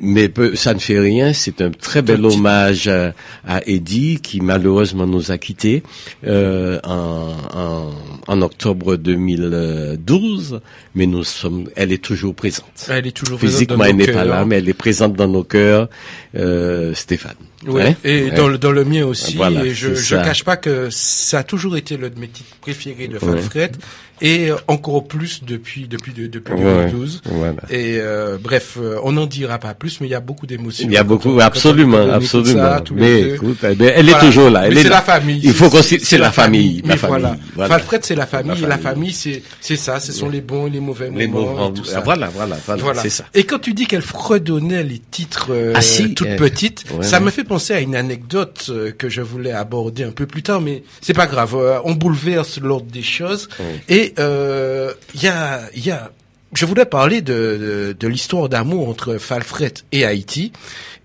mais ça ne fait rien. C'est un très bel hommage à, à Eddie qui malheureusement nous a quittés euh, en, en, en octobre 2012. Mais nous sommes, elle est toujours présente.
Elle est toujours présente
Physiquement, elle n'est pas là, mais elle est présente dans nos cœurs, euh, Stéphane.
Oui,
Hein
et
Ouais.
dans, le, dans le mien aussi.
Voilà,
et je
ça.
cache pas que ça a toujours été l'un de mes titres préférés de
Ouais.
Falfred et euh, encore plus depuis depuis de- depuis
Ouais,
2012.
voilà.
Et euh, bref, euh, on n'en dira pas plus, mais il y a beaucoup d'émotions.
Il y a beaucoup,
quand
absolument,
quand
absolument.
ça,
mais écoute, eh elle est toujours là. Elle
Mais
est
la famille.
Il faut c'est la famille, la famille.
voilà.
Voilà.
Falfred, c'est la famille.
La famille.
c'est c'est ça. Ce sont les bons et les mauvais
Les
moments. et tout ça.
voilà, voilà, voilà, c'est ça.
Et quand tu dis qu'elle fredonnait les titres euh,
Ah, si,
toutes
euh, ouais,
ça me fait penser à une anecdote euh, que je voulais aborder un peu plus tard, mais c'est pas grave. on bouleverse l'ordre des choses. Et euh, il y a, y a, je voulais parler de, de, de l'histoire d'amour entre Falfret et Haïti.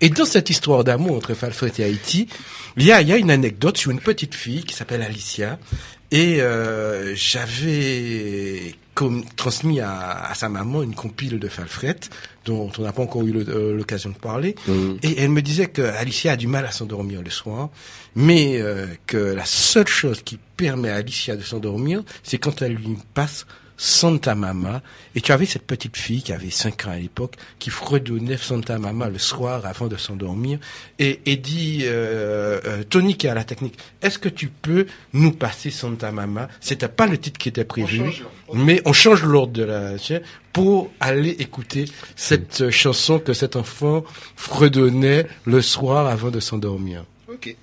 Et dans cette histoire d'amour entre Falfret et Haïti, il y a, y a une anecdote sur une petite fille qui s'appelle Alicia. Et euh, j'avais transmis à, à sa maman une compile de Falfret dont on n'a pas encore eu euh, l'occasion de parler.
Mhm.
Et elle me disait que Alicia a du mal à s'endormir le soir, mais euh, que la seule chose qui permet à Alicia de s'endormir, c'est quand elle lui passe Santa Mama. Et tu avais cette petite fille qui avait 5 ans à l'époque, qui fredonnait Santa Mama le soir avant de s'endormir. Et, et dit, euh, euh, Tony qui est à la technique, est-ce que tu peux nous passer Santa Mama? C'était pas le titre qui était prévu, mais on change l'ordre de la chaîne pour aller écouter cette chanson que cet enfant fredonnait le soir avant de s'endormir.
Ok.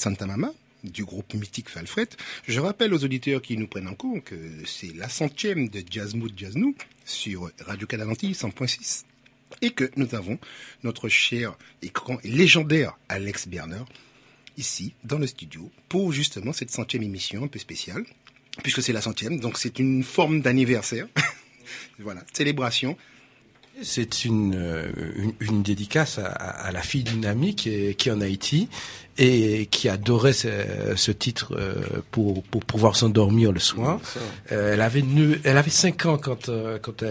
Santa Mama du groupe mythique Falfret. Je rappelle aux auditeurs qui nous prennent en compte que c'est la centième de Jazz Mood Jazz Nou sur Radio Canalanti 100.6 et que nous avons notre cher et légendaire Alex Berner ici dans le studio pour justement cette centième émission un peu spéciale puisque c'est la centième donc c'est une forme d'anniversaire. voilà, célébration.
C'est une, euh, une, dédicace à, la fille d'une amie qui qui est en Haïti et qui adorait ce, ce titre euh, pour, pour pouvoir s'endormir le soir. Euh, elle avait elle avait cinq ans quand euh, quand,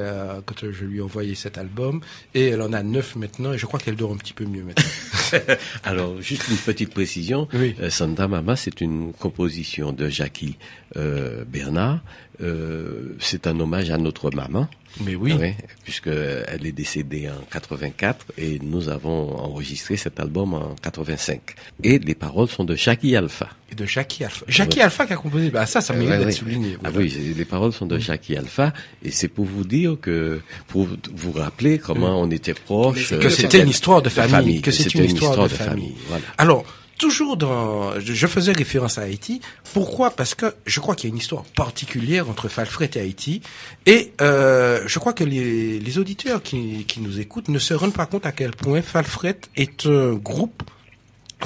quand je lui ai envoyé cet album et elle en a neuf maintenant et je crois qu'elle dort un petit peu mieux maintenant.
Alors, juste une petite précision.
Oui.
Santa Mama, c'est une composition de Jackie euh, Bernard. Euh, c'est un hommage à notre maman.
Mais oui.
Ouais, puisque elle est décédée en 84 et nous avons enregistré cet album en 85. Et les paroles sont de Jackie Alpha.
Et de Jackie Alpha. Jackie Alpha qui a composé. Bah ça, ça mérite
Ouais,
d'être souligné.
Ah oui, les paroles sont de Jackie Alpha et c'est pour vous dire que pour vous rappeler comment on était proches.
que
euh,
c'était une histoire de famille, que
c'était
une histoire de famille.
Voilà.
Alors, toujours dans, je je faisais référence à Haïti. Pourquoi? Parce que je crois qu'il y a une histoire particulière entre Falfret et Haïti. Et euh, je crois que les, les auditeurs qui, qui nous écoutent ne se rendent pas compte à quel point Falfret est un groupe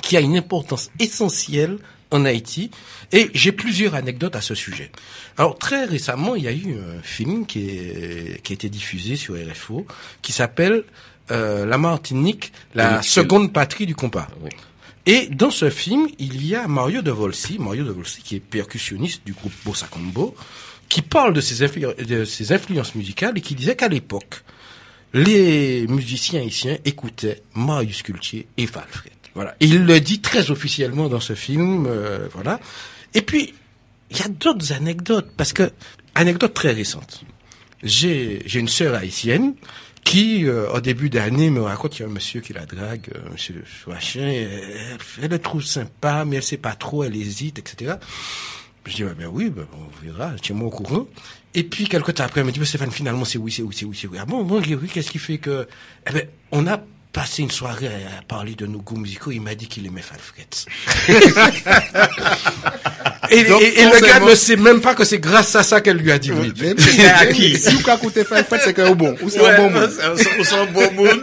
qui a une importance essentielle en Haïti et j'ai plusieurs anecdotes à ce sujet. Alors très récemment, il y a eu un film qui, est, qui a été diffusé sur RFO qui s'appelle euh, La Martinique, la
Oui,
seconde patrie du compas.
Oui.
Et dans ce film, il y a Mario De Volsi, Mario De Volsi qui est percussionniste du groupe Bossa Combo, qui parle de ses, de ses influences musicales et qui disait qu'à l'époque, les musiciens haïtiens écoutaient Marius Cultier et Falfred. Voilà. Il le dit très officiellement dans ce film, euh, voilà. Et puis, il y a d'autres anecdotes, parce que, anecdote très récente. J'ai, une sœur haïtienne qui, euh, au début d'année, me raconte qu'il y a un monsieur qui la drague, euh, monsieur et elle, elle le trouve sympa, mais elle sait pas trop, elle hésite, etc. Je dis, ouais, ben oui, ben, on verra, tiens-moi au courant. Et puis, quelque temps après, elle me dit, ben, Stéphane, finalement, c'est oui, c'est oui, c'est oui, c'est oui. Ah bon, bon, oui, qu'est-ce qui fait que, eh ben, on a passé une soirée à, à parler de nos goûts musicaux, il m'a dit qu'il aimait Falfret. et,
Donc,
et- et le gars ne sait même pas que c'est grâce à ça qu'elle lui a dit oui.
Si c'est acquis. Si vous écoutez Five Fred, c'est qu'un bon. Ou c'est un bon mot.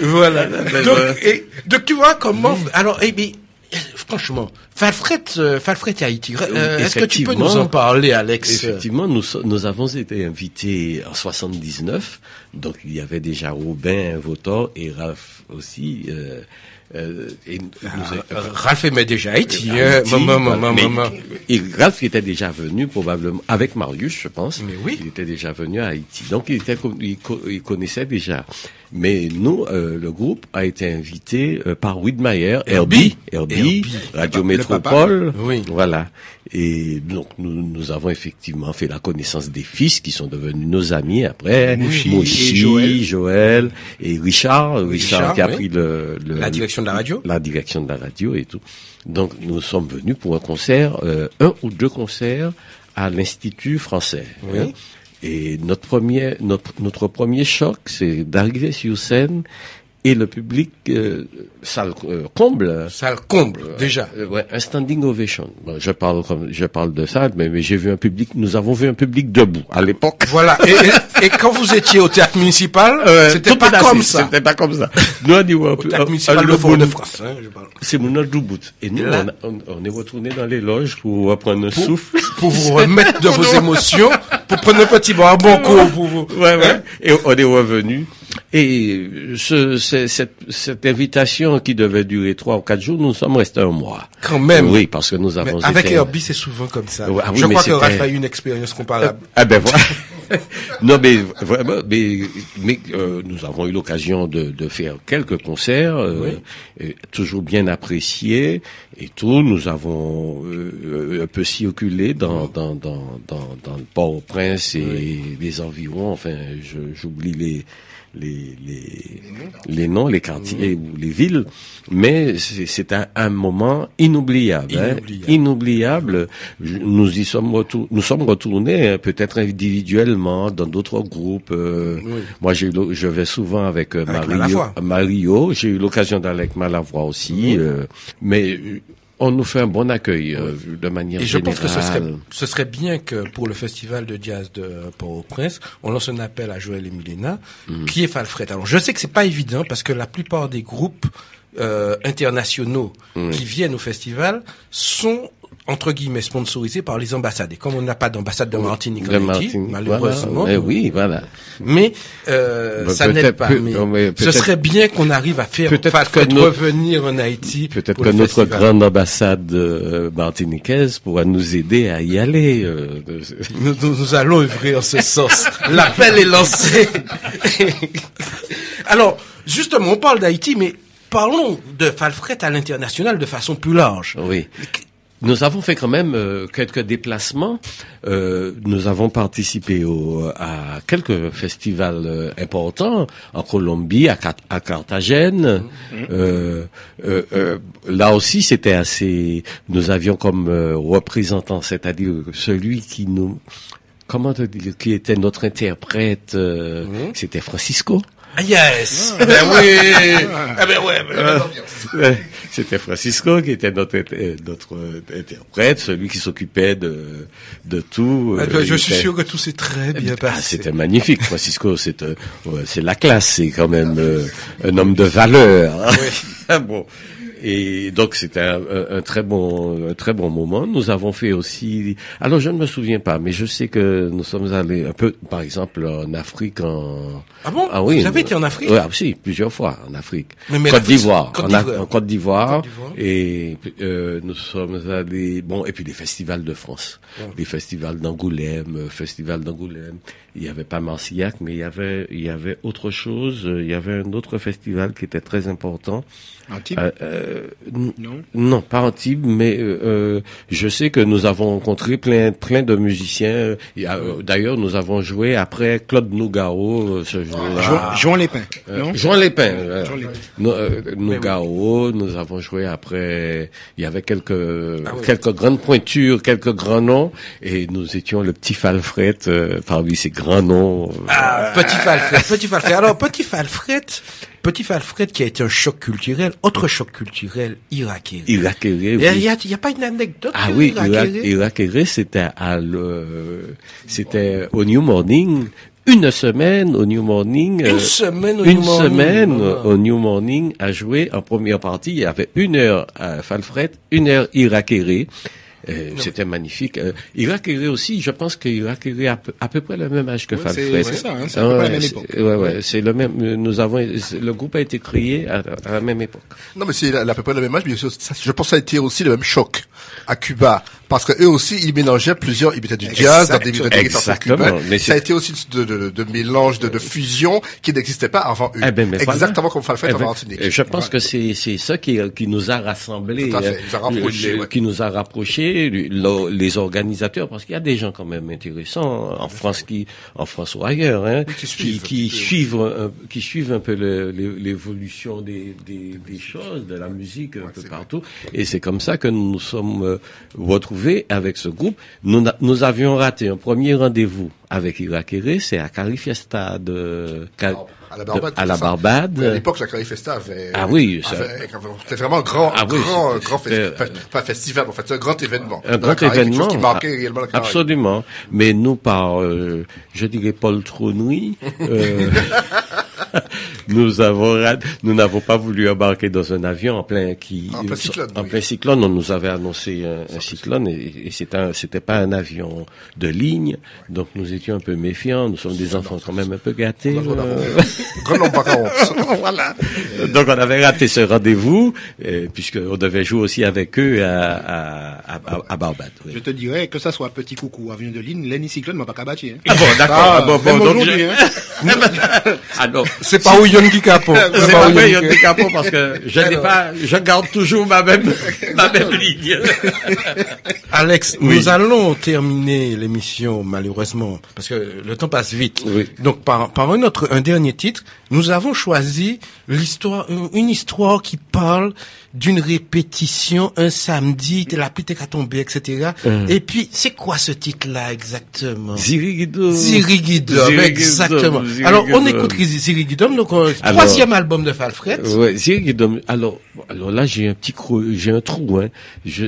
Voilà.
ben,
donc,
voilà.
et, donc tu vois comment. Alors, eh bien, franchement, Falfret, euh, Falfret et Haïti. euh, Est-ce que tu peux nous en parler, Alex?
Effectivement, nous, avons été invités en 79, donc il y avait déjà Robin Votor et Ralph aussi. Euh, euh, et nous- nous-
Euh, Ralph aimait déjà Haïti. Hein. Maman, maman, maman.
Et Ralph était déjà venu probablement avec Marius, je pense.
Mais oui.
Il était déjà venu à Haïti, donc il était il connaissait déjà. Mais nous, euh, le groupe a été invité euh, par Widmeyer, Herbie, Herbie. Radio. Métropole,
Oui.
voilà. Et donc nous, nous avons effectivement fait la connaissance des fils qui sont devenus nos amis après,
Mouchi
Mouchi,
et Joël.
Joël et Richard, Richard,
Richard,
qui a
oui.
pris le, le-
La direction de la radio
la direction de la radio et tout. Donc nous sommes venus pour un concert, euh, un ou deux concerts à l'Institut français.
Oui.
hein. Et notre premier, notre, notre premier choc, c'est d'arriver sur scène et le public, euh, ça le euh, comble.
Ça le comble, déjà.
Euh, ouais, un standing ovation. Bon, je parle comme, je parle de ça, mais, mais j'ai vu un public, nous avons vu un public debout à l'époque.
Voilà. Et, et- et quand vous étiez au théâtre municipal, c'était pas
est
comme ça.
C'était pas comme ça. Nous, on dit, ouais,
Au théâtre
un-
municipal
un
de Fort de France. hein,
c'est mon bout. Et nous,
Là-
on, a- on- on est retourné dans les loges pour reprendre un souffle.
Pour vous remettre de vos émotions, pour prendre un petit bon, un bon coup pour vous.
Ouais, ouais. Et on est revenu. Et ce, ce- cette, cette invitation qui devait durer trois ou quatre jours, nous sommes restés un mois.
Quand même.
Oui, parce que nous
Mais
avons
avec
été...
Herbie, c'est souvent comme ça.
Ouais, ah oui,
je
mais
crois que Raph a eu une expérience comparable.
Ah ben voilà. non mais vraiment, mais, mais euh, nous avons eu l'occasion de, de faire quelques concerts, euh, et toujours bien appréciés et tout. Nous avons euh, un peu circulé dans dans dans dans, dans le Port-au-Prince et les environs. Enfin, j'oublie les les, les, les noms, les quartiers ou les villes, mais c'est un, un moment inoubliable. hein.
Inoubliable.
Inoubliable. Je- Nous y sommes retour- nous sommes retournés hein, peut-être individuellement dans d'autres groupes. euh, Moi, j'ai je vais souvent avec, euh,
Avec
Mario.
Malavoie.
Mario. J'ai eu l'occasion d'aller avec Malavoie aussi, euh, mais euh, on nous fait un bon accueil euh, de manière
Et je pense que ce serait, ce serait bien que pour le festival de jazz de Port-au-Prince, on lance un appel à Joël et Milena,
Mm.
qui est Falfret. Alors, je sais que c'est pas évident parce que la plupart des groupes euh, internationaux qui viennent au festival sont entre guillemets sponsorisés par les ambassades. Et comme on n'a pas d'ambassade de Martinique en Haïti, malheureusement,
voilà. Eh oui, voilà.
mais euh,
Bah,
ça n'aide pas. mais
non, mais
ce serait bien qu'on arrive à faire
que notre-
revenir en Haïti.
Peut-être que notre
festival.
grande ambassade euh, martiniquaise pourra nous aider à y aller. euh,
nous- nous allons œuvrer en ce sens. L'appel est lancé. Alors, justement, on parle d'Haïti, mais parlons de Falfret à l'international de façon plus large.
Oui. Nous avons fait quand même euh, quelques déplacements. Euh, nous avons participé au, à quelques festivals euh, importants en Colombie, à, à Carthagène. Euh, là aussi, c'était assez. Nous avions comme euh, représentant, c'est-à-dire celui qui nous, comment te dire, qui était notre interprète, euh, c'était Francisco.
Ah, yes! Ben oui! Ah ben ouais, ben,
Ouais, C'était Francisco qui était notre euh, notre euh, interprète, celui qui s'occupait de de tout.
Ah,
euh,
ben, je suis sûr que tout s'est très bien
Ah,
passé.
c'était magnifique, Francisco. C'est euh, c'est la classe, c'est quand même euh, un homme de valeur. bon. Et donc c'était un, un- très bon, un très bon moment. Nous avons fait aussi. Alors je ne me souviens pas, mais je sais que nous sommes allés un peu, par exemple, en Afrique. En...
Ah bon?
Ah oui.
Vous avez été en Afrique?
Oui, si, plusieurs fois en Afrique.
Mais- mais
Côte d'Ivoire,
Côte
en, en Côte d'Ivoire, et euh, nous sommes allés. Bon, et puis les festivals de France, les festivals d'Angoulême, euh, festival d'Angoulême. Il y avait pas Marcillac, mais il y avait, il y avait autre chose. Il y avait un autre festival qui était très important.
Antibes
Euh, euh,
Non
non, pas Antibes, mais euh, euh, je sais que nous avons rencontré plein, plein de musiciens. Euh, D'ailleurs, nous avons joué après Claude Nougaro, ce jour-là.
Jean, Lépin, non?
Jean Lépin. Nougaro, nous avons joué après. Il y avait quelques
Ah oui.
quelques grandes pointures, quelques grands noms, et nous étions le petit Falfret parmi ces grands noms. euh,
Ah, Petit Falfret, Petit Falfret. Alors, Petit Falfret, Petit Falfret qui a été un choc culturel, autre choc culturel, Il
oui.
il y a- pas une anecdote
Ah oui, Irak,
Irakéré
Irakéré, c'était à le, c'était au New Morning, une semaine au New Morning.
Une
euh,
semaine au
une
New Morning,
semaine
voilà.
au New Morning à jouer en première partie. Il y avait une heure à Falfret, une heure Irakéré. Euh, C'était magnifique. Euh, Irakéré aussi, je pense que Irakéré a à peu près le même âge que
Ouais, c'est- ça, hein, c'est à près la même époque.
Ouais, ouais, c'est le même. euh, Nous avons, le groupe a été créé à, à la même époque.
Non, mais c'est la- à peu près le même âge, mais je pense que ça a été aussi le même choc à Cuba. Parce que eux aussi, ils mélangeaient plusieurs, ils mettaient du jazz dans des, guitares
Exactement.
cubaines.
Mais
ça a été aussi de, de, de mélange, de, de fusion qui n'existait pas avant eux.
Eh ben, voilà.
Exactement comme Falfret
Eh
en
ben. Je pense que c'est c'est ça qui qui nous a rassemblés, euh,
nous a rapprochés,
le-
ouais.
qui nous a rapprochés, le- les organisateurs, parce qu'il y a des gens quand même intéressants en France qui, en France ou ailleurs, hein,
qui suivent.
qui, suivent, un, qui suivent un peu l'évolution des, des, des choses, de la musique un peu partout, et c'est comme ça que nous nous sommes euh, avec ce groupe. Nous, nous avions raté un premier rendez-vous avec Irakere, c'est à Carifiesta de,
À la Barbade.
de- à la. Barbade.
À l'époque, la Carifesta avait...
Ah oui, ça-
C'était vraiment un grand,
Ah oui,
grand, grand festival. Pas festival, en fait, c'est un grand événement.
un grand
Caraïbe, quelque chose
événement.
qui marquait réellement la Caraïbe.
Absolument. Mais nous, par, euh, je dirais, poltronnerie, euh, nous avons, nous n'avons pas voulu embarquer dans un avion en plein qui,
En plein cyclone,
en
oui.
plein cyclone. On nous avait annoncé un, un cyclone et, et c'était pas un avion de ligne. Donc nous étions un peu méfiants. Nous sommes des enfants quand même un peu gâtés. Euh, voilà. Donc on avait raté ce rendez-vous, euh, puisqu'on devait jouer aussi avec eux à, à, à, à Barbade. oui.
Je te dirais que ça soit Petit Coucou, Avenue de Ligne, Lenny Cyclone m'a pas cabaché. Hein.
Ah bon, d'accord.
Ah,
Ah, bon, bon, donc je-
hein.
ah non.
C'est pas Ouyon qui capo.
C'est pas vrai, Yann Descapo, parce que je n'ai pas, je garde toujours ma même, ma même ligne.
Alex, nous allons terminer l'émission malheureusement parce que le temps passe vite.
Oui.
Donc par par un autre un dernier titre, nous avons choisi l'histoire une- une histoire qui parle d'une répétition un samedi, la pluie était tombée, etc. Et puis c'est quoi ce titre-là exactement? Zirigidom,
Ziriguidom,
exactement. Alors on écoute Zirigidom, donc euh,
Alors-
troisième album de Falfret.
Ouais, Ziriguido. Alors, alors là, j'ai un petit j'ai un trou, hein. Je,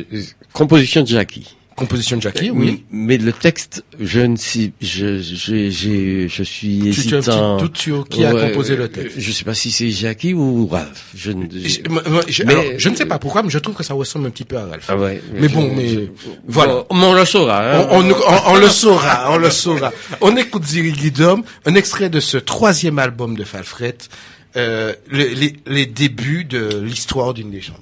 composition de Jackie.
Composition de Jackie, oui.
Mais le texte, je ne sais, je, je, j'ai, je suis
Tu- tu as un petit
hésitant.
doute sur qui a composé le texte.
Je sais pas si c'est Jackie ou Ralph. Je ne, je-
Je, je- je ne sais pas pourquoi, mais je trouve que ça ressemble un petit peu à Ralph.
Ah ouais.
Mais bon,
Je-
mais
je-
voilà.
On le saura, hein.
On, le saura, on le saura. On écoute Zirigidom, un extrait de ce troisième album de Falfret, euh, les débuts de l'histoire d'une légende.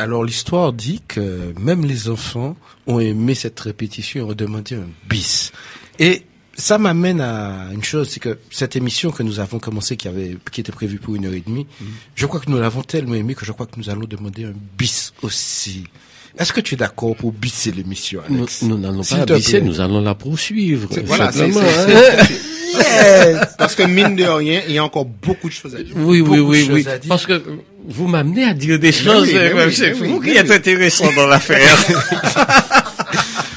Alors l'histoire dit que même les enfants ont aimé cette répétition et ont demandé un bis. Et ça m'amène à une chose, c'est que cette émission que nous avons commencé, qui avait, qui était prévue pour une heure et demie, je crois que nous l'avons tellement aimé que je crois que nous allons demander un bis aussi. Est-ce que tu es d'accord pour bisser l'émission,
Nous
Alex?
Nous n'allons pas la baisser,
plaît.
nous allons la poursuivre.
Voilà, c'est-
simplement,
c'est-
hein.
c'est- c'est- parce que mine de rien, il y a encore beaucoup de choses à dire.
Oui, oui,
beaucoup
oui, oui. Parce que vous m'amenez à dire des choses.
oui,
euh,
oui,
c'est
mais
vous qui êtes intéressant dans l'affaire.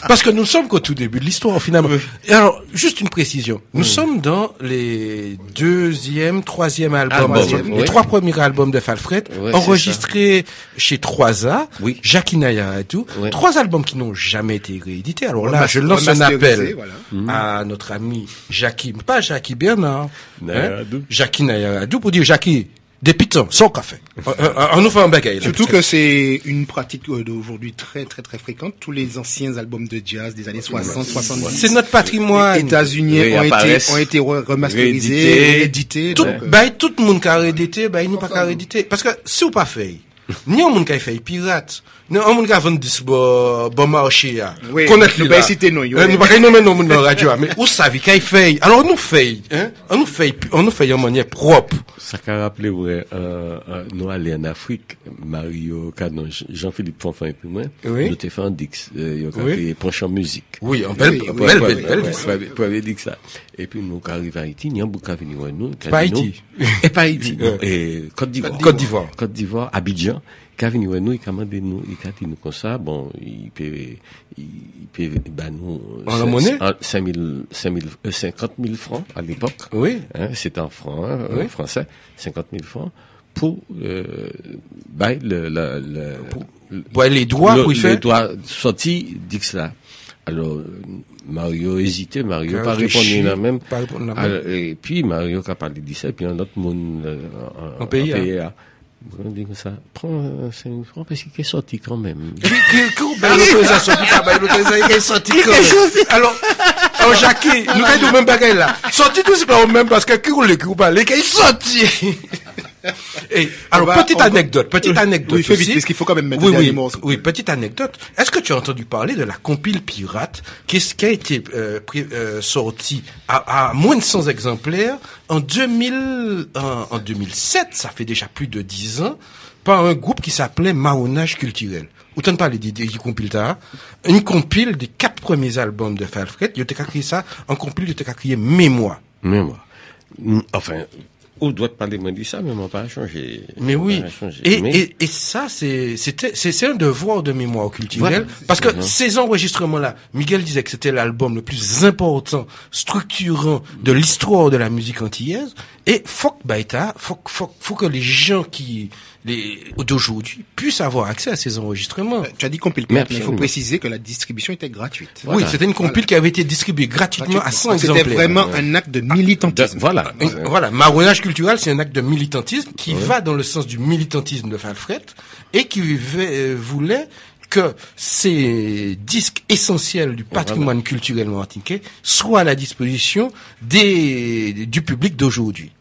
Parce que nous sommes qu'au tout début de l'histoire, finalement. Et alors, juste une précision. Nous sommes dans les deuxième, troisième albums,
Album,
les
oui.
trois premiers albums de Falfred, enregistrés chez 3A,
Oui.
Et tout. Trois albums qui n'ont jamais été réédités. Alors là, je lance un appel
voilà.
à notre ami Jackie, pas Jackie Bernard, hein. Jackie Naya pour dire Jackie, des pitons, sans café. On, nous fait un bagage.
Surtout que c'est une pratique euh, d'aujourd'hui très très très fréquente. Tous les anciens albums de jazz des années 60, 70.
c'est notre patrimoine.
Les États-Unis ont été, ont été re- remasterisés,
Réédités.
tout,
donc, euh,
bah, tout le monde qui a réédité, bah, il nous pas qu'à rééditer. Parce que, si ou pas fait, ni un monde qui a fait pirate, ni un monde qui a vendu ce bon, bon marché, là.
Oui,
Connaître
nous pas citer non, yo.
Nous pas nommer monde dans la radio, là. mais où savez qu'il fait? Alors, nous fait, hein? On nous fait, on nous fait en manière propre.
Ça qu'a rappelé, ouais, euh, euh, nous aller en Afrique, Mario Canon, Jean-Philippe Fonfin et puis moi,
Oui.
nous t'ai fait un dix, euh, il y a
Oui.
fait penchant musique.
Oui, en belle,
Oui,
belle,
oui,
belle,
oui,
belle,
dit que ça. Et puis, nous, arrive à Haïti, il y a venu voir nous.
Pas Haïti.
Et pas Haïti.
Euh.
Et Côte d'Ivoire.
Côte d'Ivoire.
Côte d'Ivoire, Abidjan. Nous, il a demandé nous, il dit nous comme ça, bon, il peut, il peut, bah, nous,
En la monnaie?
5 000, 5 000, euh, 50 000 francs à l'époque.
Oui.
Hein, c'est en francs, hein,
Oui.
en français, 50 000 francs pour, euh, bah, le, le, le,
Ouais, les doigts,
le,
pour
le doigt sorti, cela. Alors, euh, Mario hésitait, Mario pas répondu la même.
pas répondu la même.
Alors, et puis, Mario qui a parlé de ça, et puis un autre monde, euh, en,
En pays, hein.
Là. On dit comme ça, prends euh, 5 000 francs parce qu'il est sorti quand même.
Est sorti quand même. Alors, alors, Jackie, nous, quand même bagaille là. Sorti tout, même parce que qui roule, pas, les. Et, alors,
va-
petite anecdote, petite anecdote.
Oui, fais vite, parce qu'il faut quand même mettre
oui, oui, oui, petite anecdote. Est-ce que tu as entendu parler de la compile pirate qui, a été euh, euh, sortie à, à moins de 100 exemplaires en 2000, en, en 2007, ça fait déjà plus de 10 ans, par un groupe qui s'appelait Marronnage culturel. Autant parler des, des compile ça. Une compile des quatre premiers albums de Falfred. Il a créé ça en compile, il a créé Mémoire.
Mm, enfin, on doit te parler moins de ça, mais moi pas changé.
Mais oui.
Pas.
Et,
Mais-
et, et ça, c'est, c'était, c'est, c'est un devoir de mémoire culturelle.
Voilà.
Parce que ces enregistrements-là, Miguel disait que c'était l'album le plus important, structurant de l'histoire de la musique antillaise. Et faut que, Baïta, faut, que- faut, faut que les gens qui, les, d'aujourd'hui puissent avoir accès à ces enregistrements.
Euh, Tu as dit compile
Mais
il faut préciser que la distribution était gratuite.
Oui, c'était une compile qui avait été distribuée gratuitement à 100
C'était
exemplaires.
vraiment un acte de militantisme.
De- voilà.
Voilà, marronnage culturel, c'est un acte de militantisme qui va dans le sens du militantisme de Falfret et qui euh, voulait que ces disques essentiels du patrimoine culturel martiniquais soient à la disposition des, du public d'aujourd'hui.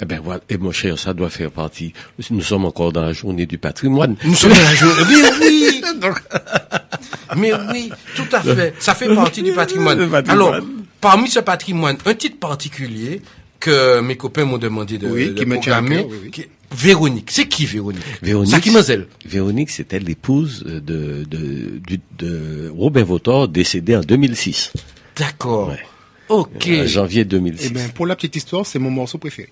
Eh ben voilà, et mon cher, ça doit faire partie. Nous sommes encore dans la journée du patrimoine.
Nous sommes dans la journée. Mais oui! Mais oui, tout à fait. Ça fait partie du patrimoine.
Patrimoine.
Alors, parmi ce patrimoine, un titre particulier que mes copains m'ont demandé de,
Oui,
de
qui me tient à
programmer,
cœur, oui, oui.
qui- Véronique. C'est qui Véronique?
Véronique. Véronique, c'était l'épouse de, de, de Robin Vautor, décédé en 2006.
D'accord.
Ouais.
Ok.
En janvier 2006.
Eh ben, pour la petite histoire, c'est mon morceau préféré.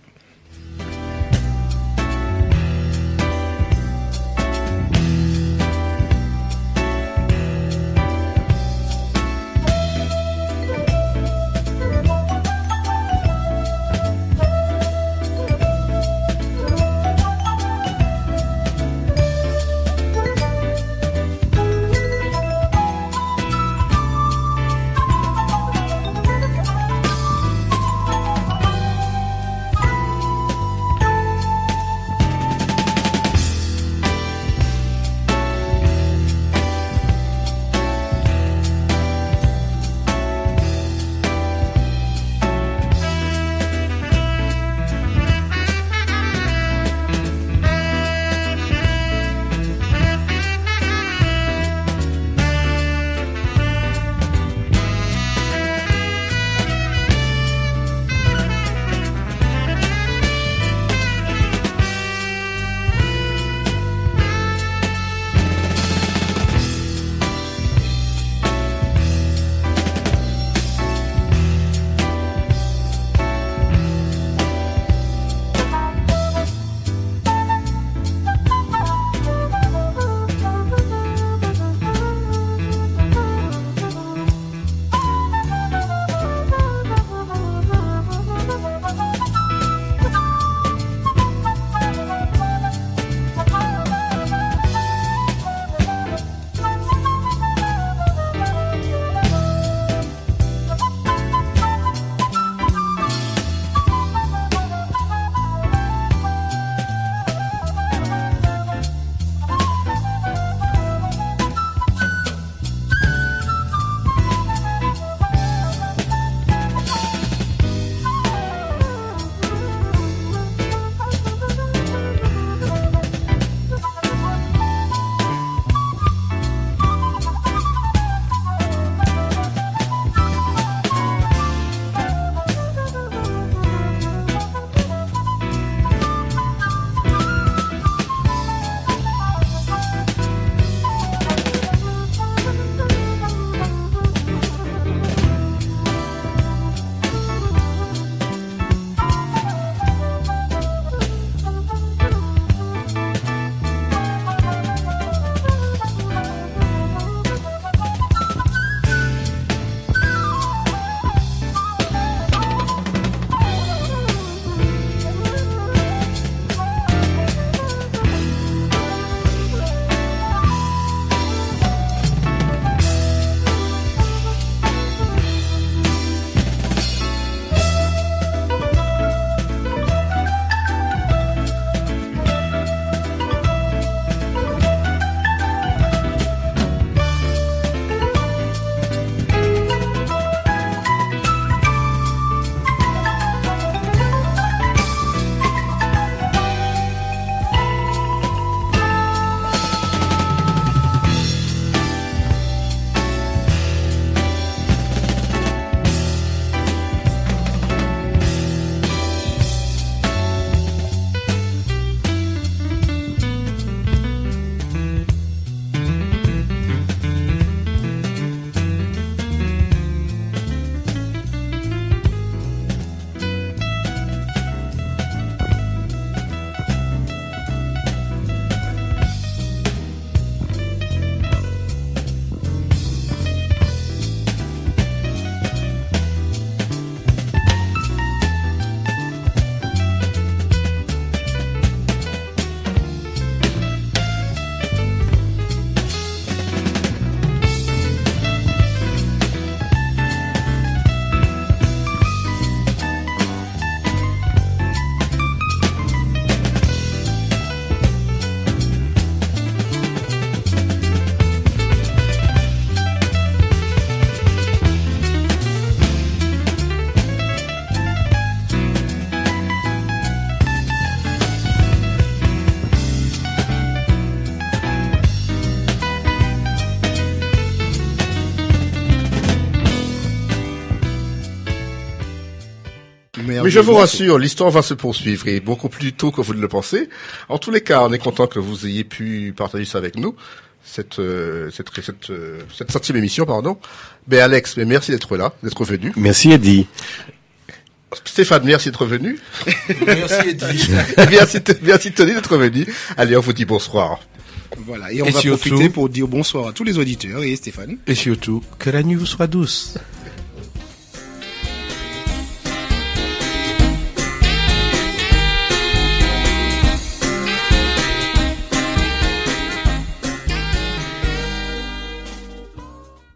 Mais je vous rassure, l'histoire va se poursuivre et beaucoup plus tôt que vous ne le pensez. En tous les cas, on est content que vous ayez pu partager ça avec nous. Cette, euh, cette, cette, euh, cette centième émission, pardon. Ben Alex, mais merci d'être là, d'être venu.
Merci Eddie.
Stéphane, merci d'être venu.
Merci Eddie.
Et merci, merci Tony d'être venu. Allez, on vous dit bonsoir.
Voilà. Et on
Et
va
surtout-
profiter pour dire bonsoir à tous les auditeurs et Stéphane.
Et surtout, que la nuit vous soit douce.